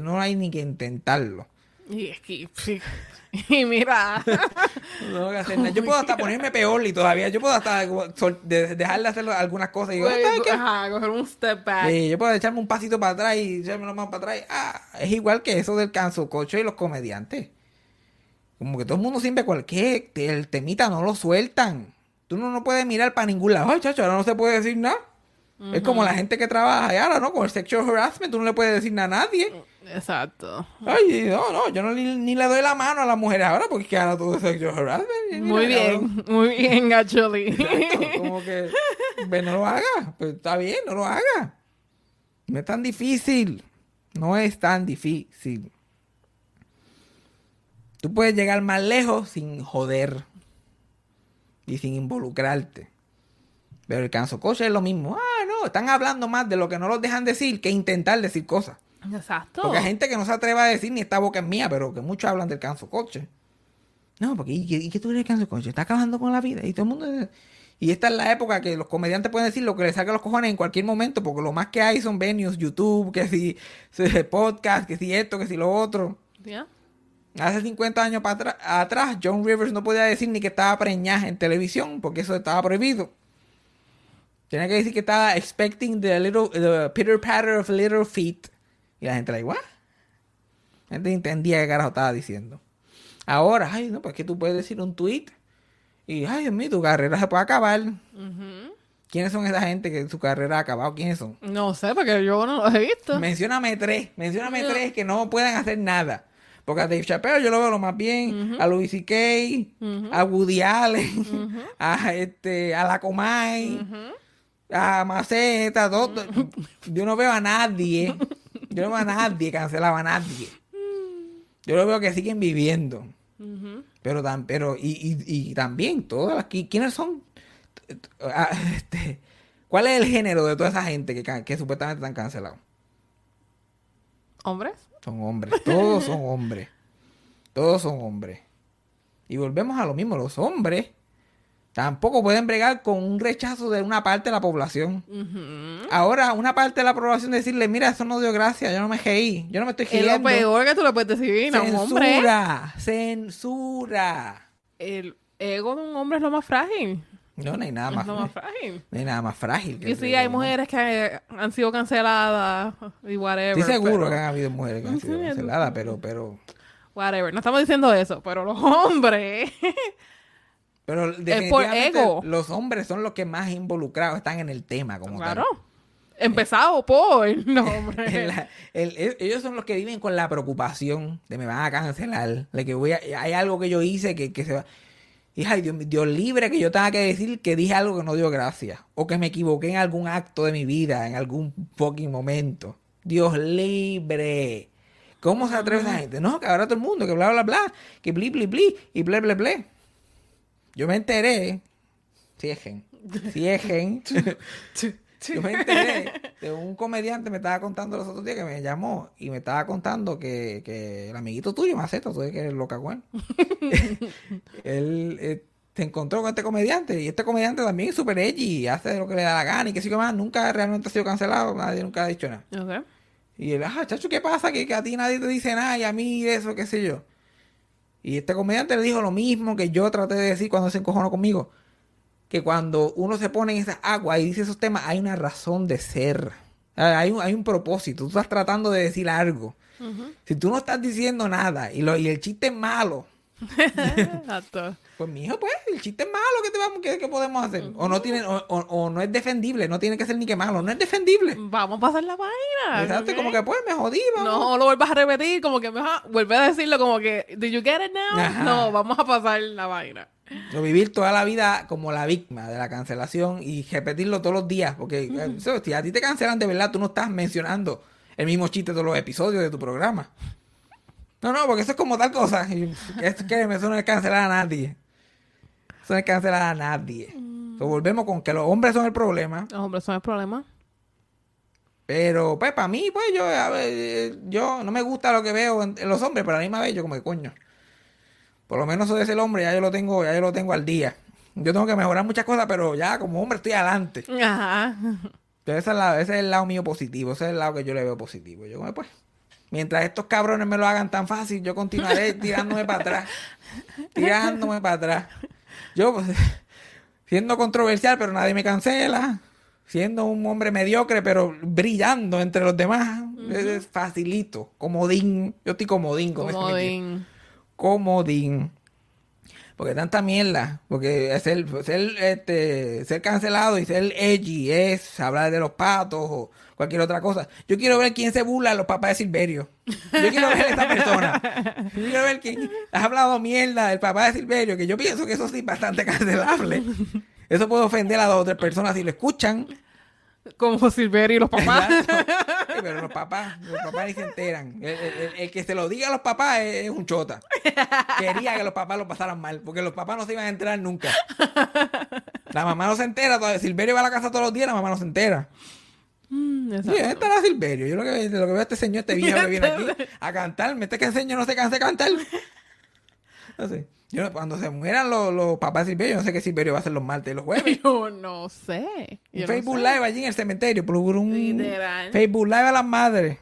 No hay ni que intentarlo. Y es que. sí. Y mira. No tengo que hacer nada. Yo puedo hasta ponerme peor y todavía. Yo puedo hasta dejar de hacer algunas cosas. Y digo, Güey, "¿Sabes qué? Ajá, coger un step back. Sí, yo puedo echarme un pasito para atrás y echarme más para atrás. Ah, es igual que eso del canso cocho y los comediantes. Como que todo el mundo siempre cualquier el temita no lo sueltan. Tú no, no puedes mirar para ningún lado. Ay, chacho, ahora no se puede decir nada. Es como la gente que trabaja y ahora, ¿no? Con el sexual harassment, tú no le puedes decir nada a nadie. Exacto. Ay, no, no, yo no ni, ni le doy la mano a las mujeres ahora porque es que ahora todo es sexual harassment. Muy bien. Muy bien, actually. Exacto, como que, pues no lo haga, pues está bien, no lo haga. No es tan difícil, no es tan difícil. Tú puedes llegar más lejos sin joder y sin involucrarte. Pero el canso coche es lo mismo. Ah, no, están hablando más de lo que no los dejan decir que intentar decir cosas. Exacto. Porque hay gente que no se atreve a decir ni esta boca es mía, pero que muchos hablan del canso coche. No, porque ¿y, qué- y qué tú eres canso coche? Está acabando con la vida. Y todo el mundo. Y esta es la época que los comediantes pueden decir lo que les salga a los cojones en cualquier momento, porque lo más que hay son venues, YouTube, que si, si podcast, que si esto, que si lo otro. ¿Ya? Hace 50 años para atrás, John Rivers no podía decir ni que estaba preñada en televisión, porque eso estaba prohibido. Tenía que decir que estaba expecting the little the pitter patter of little feet. Y la gente, like, ¿what? La gente entendía qué carajo estaba diciendo. Ahora, ay, no, pues que tú puedes decir un tweet y, ay, Dios mío, tu carrera se puede acabar. ¿Quiénes son esa gente que su carrera ha acabado? ¿Quiénes son? No sé, porque yo no los he visto. Mencióname tres, mencióname tres que no pueden hacer nada. Porque a Dave Chappelle yo lo veo lo más bien, a Louis C.K., a Woody Allen, a este, a la Comay, a Maceta, todo. Yo no veo a nadie, yo no veo a nadie cancelado a nadie. Yo lo veo que siguen viviendo. Pero, tan, pero y, y, y también, todas las, qui- ¿quiénes son? Ah, este, ¿Cuál es el género de toda esa gente que, que supuestamente están cancelados? ¿Hombres? Son hombres, todos son hombres. Todos son hombres. Y volvemos a lo mismo, los hombres tampoco pueden bregar con un rechazo de una parte de la población. Ahora, una parte de la población decirle, mira, eso no dio gracia, yo no me reí, yo no me estoy Es lo riendo. peor que tú le puedes decir a un hombre. Censura, censura. El ego de un hombre es lo más frágil. No, no hay nada más, lo más frágil. no hay nada más frágil. que Y sí, hay ¿no? mujeres que han sido canceladas y whatever. Estoy seguro pero- que han habido mujeres que han sido canceladas, pero, pero, Whatever. No estamos diciendo eso, pero los hombres. Pero por definitivamente ego. los hombres son los que más involucrados están en el tema como tal. claro. Empezado por. En la- el- el- ellos son los que viven con la preocupación de me van a cancelar, de que voy a, hay algo que yo hice que, que se va. Ay, Dios, Dios libre que yo tenga que decir que dije algo que no dio gracia. O que me equivoqué en algún acto de mi vida, en algún fucking momento. Dios libre. ¿Cómo se atreve esa gente? No, que ahora todo el mundo, que bla, bla, bla, que bli, bli, bli, y ble, ble, ble. Yo me enteré, ciejen, ciejen. Yo me enteré de un comediante me estaba contando los otros días que me llamó y me estaba contando que, que el amiguito tuyo, Maceto, tú eres que es loca Gwen, él eh, se encontró con este comediante y este comediante también es super edgy hace lo que le da la gana y que sí que más, nunca realmente ha sido cancelado, nadie nunca ha dicho nada. Y él, ah, chacho, ¿qué pasa? Que, que a ti nadie te dice nada y a mí eso, qué sé yo. Y este comediante le dijo lo mismo que yo traté de decir cuando se encojonó conmigo. Que cuando uno se pone en esa agua y dice esos temas, hay una razón de ser. Ah, Hay un, hay un propósito. Tú estás tratando de decir algo. Si tú no estás diciendo nada y, lo, y el chiste es malo, Exacto. pues mijo, pues el chiste es malo, ¿qué, te vamos, qué, qué podemos hacer? O no tiene, o, o- o no es defendible, no tiene que ser ni que malo, no es defendible. Vamos a pasar la vaina. Exacto, como que pues me jodí, vamos. No lo vuelvas a repetir, como que mejor vuelve a decirlo como que, ¿Did you get it now? Ajá. No, vamos a pasar la vaina. O vivir toda la vida como la víctima de la cancelación y repetirlo todos los días. Porque eh, eso, si a ti te cancelan de verdad, tú no estás mencionando el mismo chiste todos los episodios de tu programa. No, no, porque eso es como tal cosa. Y es que eso no es cancelar a nadie. Eso no es cancelar a nadie. Entonces, volvemos con que los hombres son el problema. Los hombres son el problema. Pero, pues, para mí, pues, yo, a ver, eh, yo no me gusta lo que veo en, en los hombres, pero a la misma vez yo como que coño. Por lo menos soy ese el hombre, ya yo lo tengo, ya yo lo tengo al día. Yo tengo que mejorar muchas cosas, pero ya como hombre estoy adelante. Ajá. Entonces, ese es, la- ese es el lado mío positivo, ese es el lado que yo le veo positivo. Yo como, pues, mientras estos cabrones me lo hagan tan fácil, yo continuaré tirándome para atrás. Tirándome para atrás. Yo, pues, siendo controversial, pero nadie me cancela. Siendo un hombre mediocre, pero brillando entre los demás. Es facilito. Comodín. Yo estoy comodín con Comodín. comodín. Porque tanta mierda. Porque ser, ser, este, ser cancelado y ser edgy es hablar de los patos o cualquier otra cosa. Yo quiero ver quién se burla de los papás de Silverio. Yo quiero ver a esa persona. Yo quiero ver quién ha hablado mierda del papá de Silverio, que yo pienso que eso sí es bastante cancelable. Eso puede ofender a dos o tres personas si lo escuchan. Como Silverio y los papás. Sí, pero los papás, los papás ni se enteran. El, el- el- el que se lo diga a los papás es, es un chota. Quería que los papás lo pasaran mal, porque los papás no se iban a enterar nunca. La mamá no se entera, todavía. Silverio va a la casa todos los días, la mamá no se entera. Mm, Sí. ¿dónde estará Silverio? Yo lo que, lo que veo a este señor, este viejo que viene aquí a cantarme. Este que señor no se cansa de cantar. Sé. Yo, cuando se mueran los, los papás de Silverio, yo no sé qué Silverio va a hacer los martes y los jueves. Yo no sé. Un Yo no Facebook sé. Live allí en el cementerio. Literal. Facebook Live a las madres.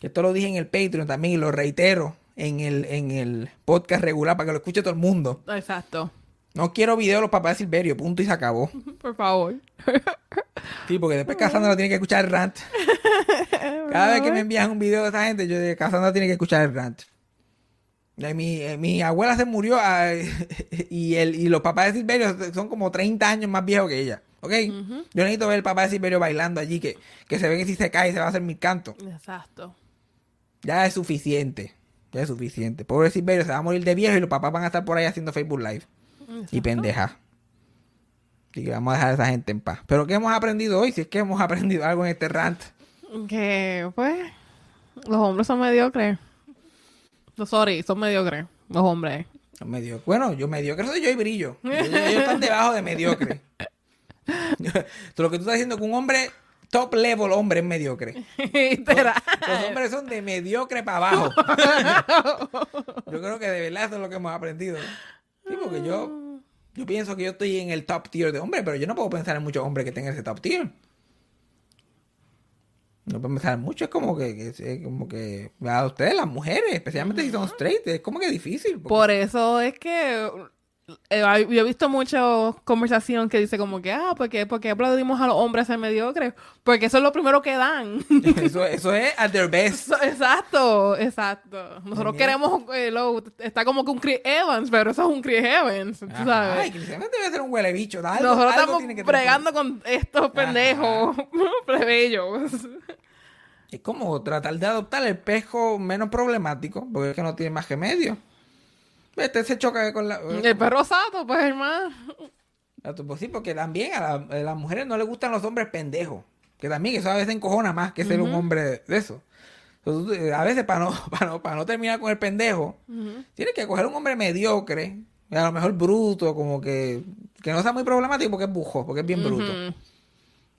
Que esto lo dije en el Patreon también y lo reitero en el, en el podcast regular para que lo escuche todo el mundo. Exacto. No quiero video de los papás de Silverio, punto y se acabó. Por favor. Sí, porque después Casandra tiene que escuchar el rant. Cada vez que me envían un video de esa gente, yo digo, Casandra tiene que escuchar el rant. Mi, eh, mi abuela se murió ah, y, el, y los papás de Silverio son como 30 años más viejos que ella. ¿Ok? Yo necesito ver el papá de Silverio bailando allí, que, que se ve que si se cae se va a hacer mi canto. Exacto. Ya es suficiente. Ya es suficiente. Pobre Silverio se va a morir de viejo y los papás van a estar por ahí haciendo Facebook Live. Y pendeja. Así que vamos a dejar a esa gente en paz. Pero ¿qué hemos aprendido hoy? Si es que hemos aprendido algo en este rant. Que, pues, los hombres son mediocres. No, sorry, son mediocres. Los hombres. Medio, bueno, yo mediocre soy yo y brillo. Ellos, ellos están debajo de mediocre. Lo que tú estás diciendo que un hombre top level hombre es mediocre. Literal. Los hombres son de mediocre para abajo. yo creo que de verdad eso es lo que hemos aprendido. Sí, porque yo, yo pienso que yo estoy en el top tier de hombres, pero yo no puedo pensar en muchos hombres que tengan ese top tier. No puedo pensar en mucho, es como que, que- es como que a ustedes las mujeres, especialmente si son straight, es como que difícil. porque- Por eso es que eh, yo he visto mucha conversación que dice como que, ah, ¿por qué, por qué aplaudimos a los hombres a ser mediocres? Porque eso es lo primero que dan. Eso, eso es at their best. Eso- exacto, exacto. Nosotros queremos, eh, lo- está como que un Chris Evans, pero eso es un Chris Evans, tú sabes. Ay, Chris Evans debe ser un huele bicho. Algo, Nosotros algo estamos tiene que bregando con estos pendejos plebeyos. Es como tratar de adoptar el pejo menos problemático, porque es que no tiene más remedio. Este se choca con la. El perro sato, pues, hermano. Pues sí, porque también a, la- a las mujeres no les gustan los hombres pendejos. Que también eso a veces encojona más que ser un hombre de eso. Entonces, tú- a veces para no, para no, para no terminar con el pendejo, tienes que coger un hombre mediocre, a lo mejor bruto, como que, que no sea muy problemático porque es bujo, porque es bien bruto.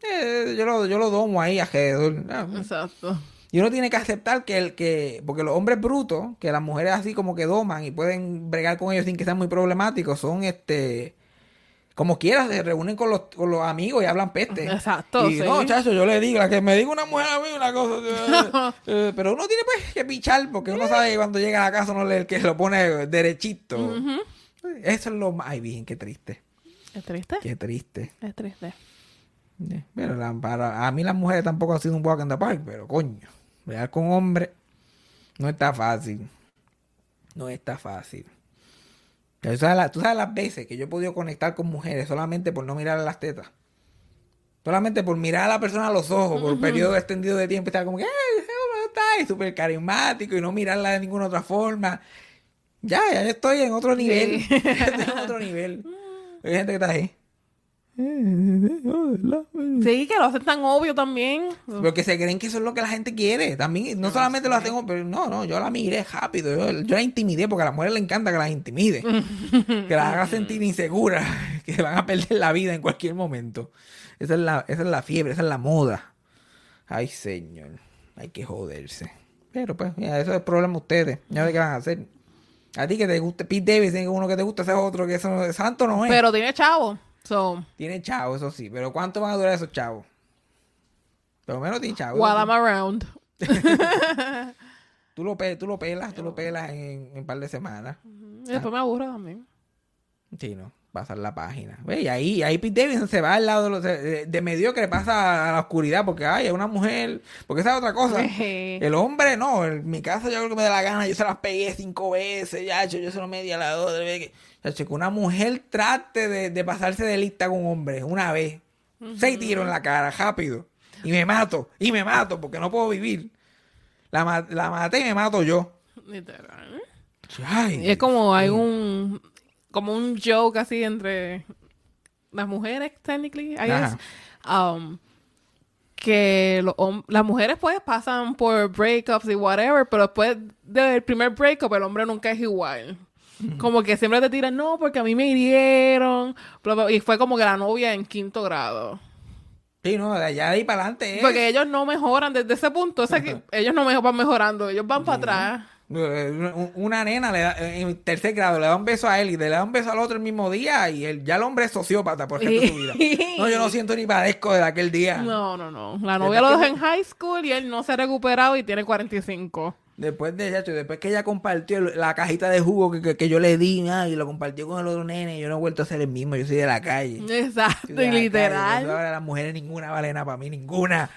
Eh, yo, lo, yo lo domo ahí alrededor. Ah, Exacto. Y uno tiene que aceptar que el que, porque los hombres brutos, que las mujeres así como que doman y pueden bregar con ellos sin que sean muy problemáticos, son este, como quieras, se reúnen con los, con los amigos y hablan peste. Exacto, Y sí. no, chacho, yo le digo, la que me diga una mujer a mí una cosa. eh, eh, pero uno tiene pues que pichar, porque uno sabe que cuando llega a la casa uno le el que lo pone derechito. Eso es lo más. Ay, bien, qué triste. ¿Es triste? Qué triste. Es triste. Eh, Pero la- para, a mí las mujeres tampoco han sido un walk in the park, pero coño, bregar con hombres no está fácil. No está fácil. Tú sabes, la- tú sabes las veces que yo he podido conectar con mujeres solamente por no mirar las tetas. Solamente por mirar a la persona a los ojos por un periodo extendido de tiempo. Estar como que, ¡ay, ¿cómo está? Y súper carismático y no mirarla de ninguna otra forma. Ya, ya estoy en otro nivel. Sí. estoy en otro nivel. Hay gente que está ahí. Sí, que lo hacen tan obvio también. Porque se creen que eso es lo que la gente quiere. También, no solamente lo hacen, pero no, no, yo la miré rápido. Yo, yo la intimidé porque a las mujeres les encanta que las intimide. que las haga sentir inseguras, que van a perder la vida en cualquier momento. Esa es la, esa es la fiebre, esa es la moda. Ay, señor, hay que joderse. Pero pues, mira, eso es el problema de ustedes. Ya sé qué van a hacer. A ti que te guste Pete Davidson, uno que te gusta ese otro, que eso santo no es. Pero tiene chavo. So, Tiene chavo, eso sí. Pero ¿cuánto van a durar esos chavos? Por lo menos tiene chavo. while I'm around. Tú lo, tú lo pelas, tú lo pelas en, en un par de semanas. Y después me aburro también. Sí, no. Pasar la página. Ve, Y ahí, ahí Pete Davidson se va al lado de, los- de, de mediocre, pasa a la oscuridad porque hay una mujer. Porque esa es otra cosa. El hombre, no. En mi casa yo creo que me da la gana. Yo se las pegué cinco veces. Ya, yo, yo se lo medí a la otra vez. Ya, que una mujer trate de, de pasarse de lista con un hombre una vez. Seis tiros en la cara, rápido. Y me mato. Y me mato porque no puedo vivir. La, la maté y me mato yo. Literal. Ay, es como hay un como un joke así entre las mujeres technically I guess, um, que las mujeres pues pasan por breakups y whatever pero después del primer breakup el hombre nunca es igual. Como que siempre te tiran no porque a mí me hirieron bla, bla", y fue como que la novia en quinto grado. Sí, no, de allá de ahí para adelante es. porque ellos no mejoran desde ese punto o sea que ellos no me- van mejorando ellos van para atrás Una nena le da, en tercer grado le da un beso a él y le da un beso al otro el mismo día y él, ya el hombre es sociópata por el resto de su vida. No, yo no siento ni padezco de aquel día. No, no, no. La novia lo dejó en high school y él no se ha recuperado y tiene 45. Después de chacho, después que ella compartió la cajita de jugo que, que- que yo le di ah, y lo compartió con el otro nene, yo no he vuelto a ser el mismo, yo soy de la calle. Exacto, y la calle, literal. por eso ahora las mujeres ninguna vale nada para mí, ninguna.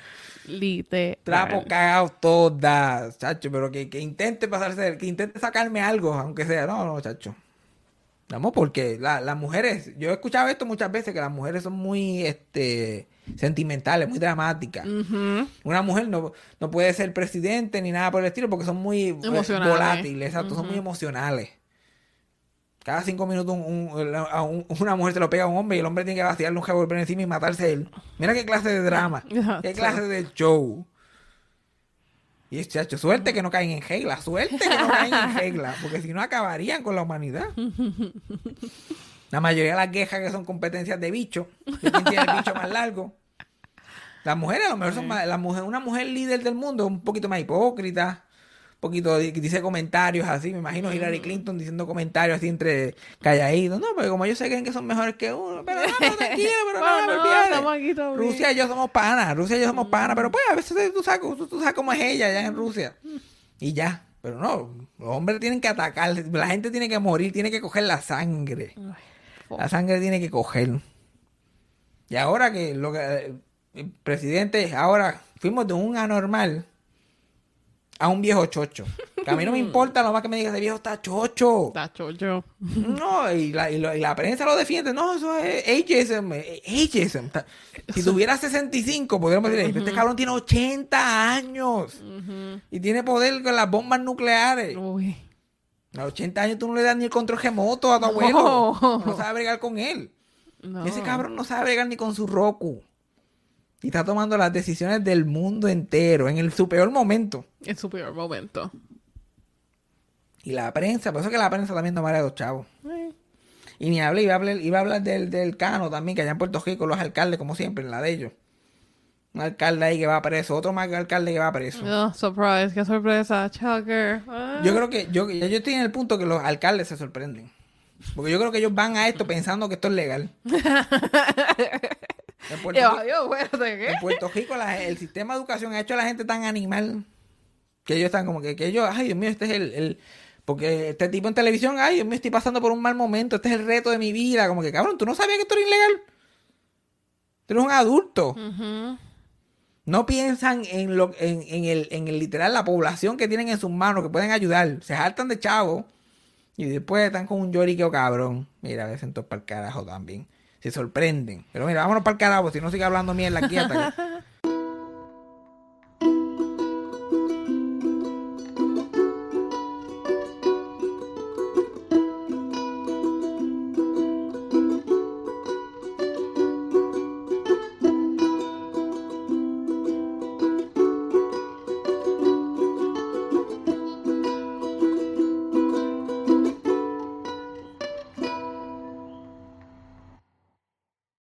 Literal. Trapos cagados todas, chacho, pero que, que intente pasarse, que intente sacarme algo, aunque sea. No, no, chacho. Vamos, porque la- las mujeres, yo he escuchado esto muchas veces, que las mujeres son muy este sentimentales, muy dramáticas. Una mujer no, no puede ser presidente ni nada por el estilo porque son muy eh, volátiles, exacto, son muy emocionales. Cada cinco minutos un- un- a un- una mujer se lo pega a un hombre y el hombre tiene que vaciarle un revólver encima y matarse él. Mira qué clase de drama, qué clase de show. Y es chacho, suerte que no caen en regla, suerte que no caen en regla, porque si no acabarían con la humanidad. La mayoría de las quejas que son competencias de bicho, de quién tiene el bicho más largo. Las mujeres a lo mejor son más, la mujer, una mujer líder del mundo es un poquito más hipócrita, poquito di- dice comentarios así, me imagino Hillary Clinton diciendo comentarios así entre calladitos, no, porque como ellos se creen que son mejores que uno, pero no, no, tranquilo, pero no, no, bien. Rusia y yo somos panas, Rusia y yo somos panas, pero pues a veces tú sabes, tú, tú sabes cómo es ella allá en Rusia. Y ya, pero no, los hombres tienen que atacar, la gente tiene que morir, tiene que coger la sangre. La sangre tiene que coger. Y ahora que lo que el presidente, ahora fuimos de un anormal a un viejo chocho. Que a mí no me importa lo más que me diga ese viejo está chocho. Está chocho. No, y la, y la prensa lo defiende. No, eso es ageism. ageism. Si tuviera 65, podríamos decir, este cabrón tiene 80 años. Y tiene poder con las bombas nucleares. Uy. A los 80 años tú no le das ni el control remoto a tu abuelo. No. No sabe bregar con él. No. Ese cabrón no sabe bregar ni con su Roku. Y está tomando las decisiones del mundo entero en el, su peor momento. En su peor momento. Y la prensa, por eso que la prensa también no a los chavos. Eh, Y ni hablé, iba a hablar, iba a hablar del, del Cano también, que allá en Puerto Rico los alcaldes, como siempre, en la de ellos. Un alcalde ahí que va preso, otro más alcalde que va preso. Oh, surprise, qué sorpresa. Chucker. Ah. Yo creo que yo, yo estoy en el punto que los alcaldes se sorprenden. Porque yo creo que ellos van a esto pensando que esto es legal. En Puerto, Yo, Rico, yo, espérate, ¿qué? en Puerto Rico la- el sistema de educación ha hecho a la gente tan animal que ellos están como que, que ellos, ay Dios mío, este es el, el- Porque este tipo en televisión, ay Dios mío, estoy pasando por un mal momento, este es el reto de mi vida. Como que, cabrón, tú no sabías que esto era ilegal. Tú eres un adulto. No piensan en lo en, en el, en el literal la población que tienen en sus manos que pueden ayudar. Se hartan de chavo y después están con un lloriqueo cabrón. Mira, a veces entonces para el carajo también. Se sorprenden. Pero mira, vámonos para el carajo, si no sigue hablando mierda aquí hasta que,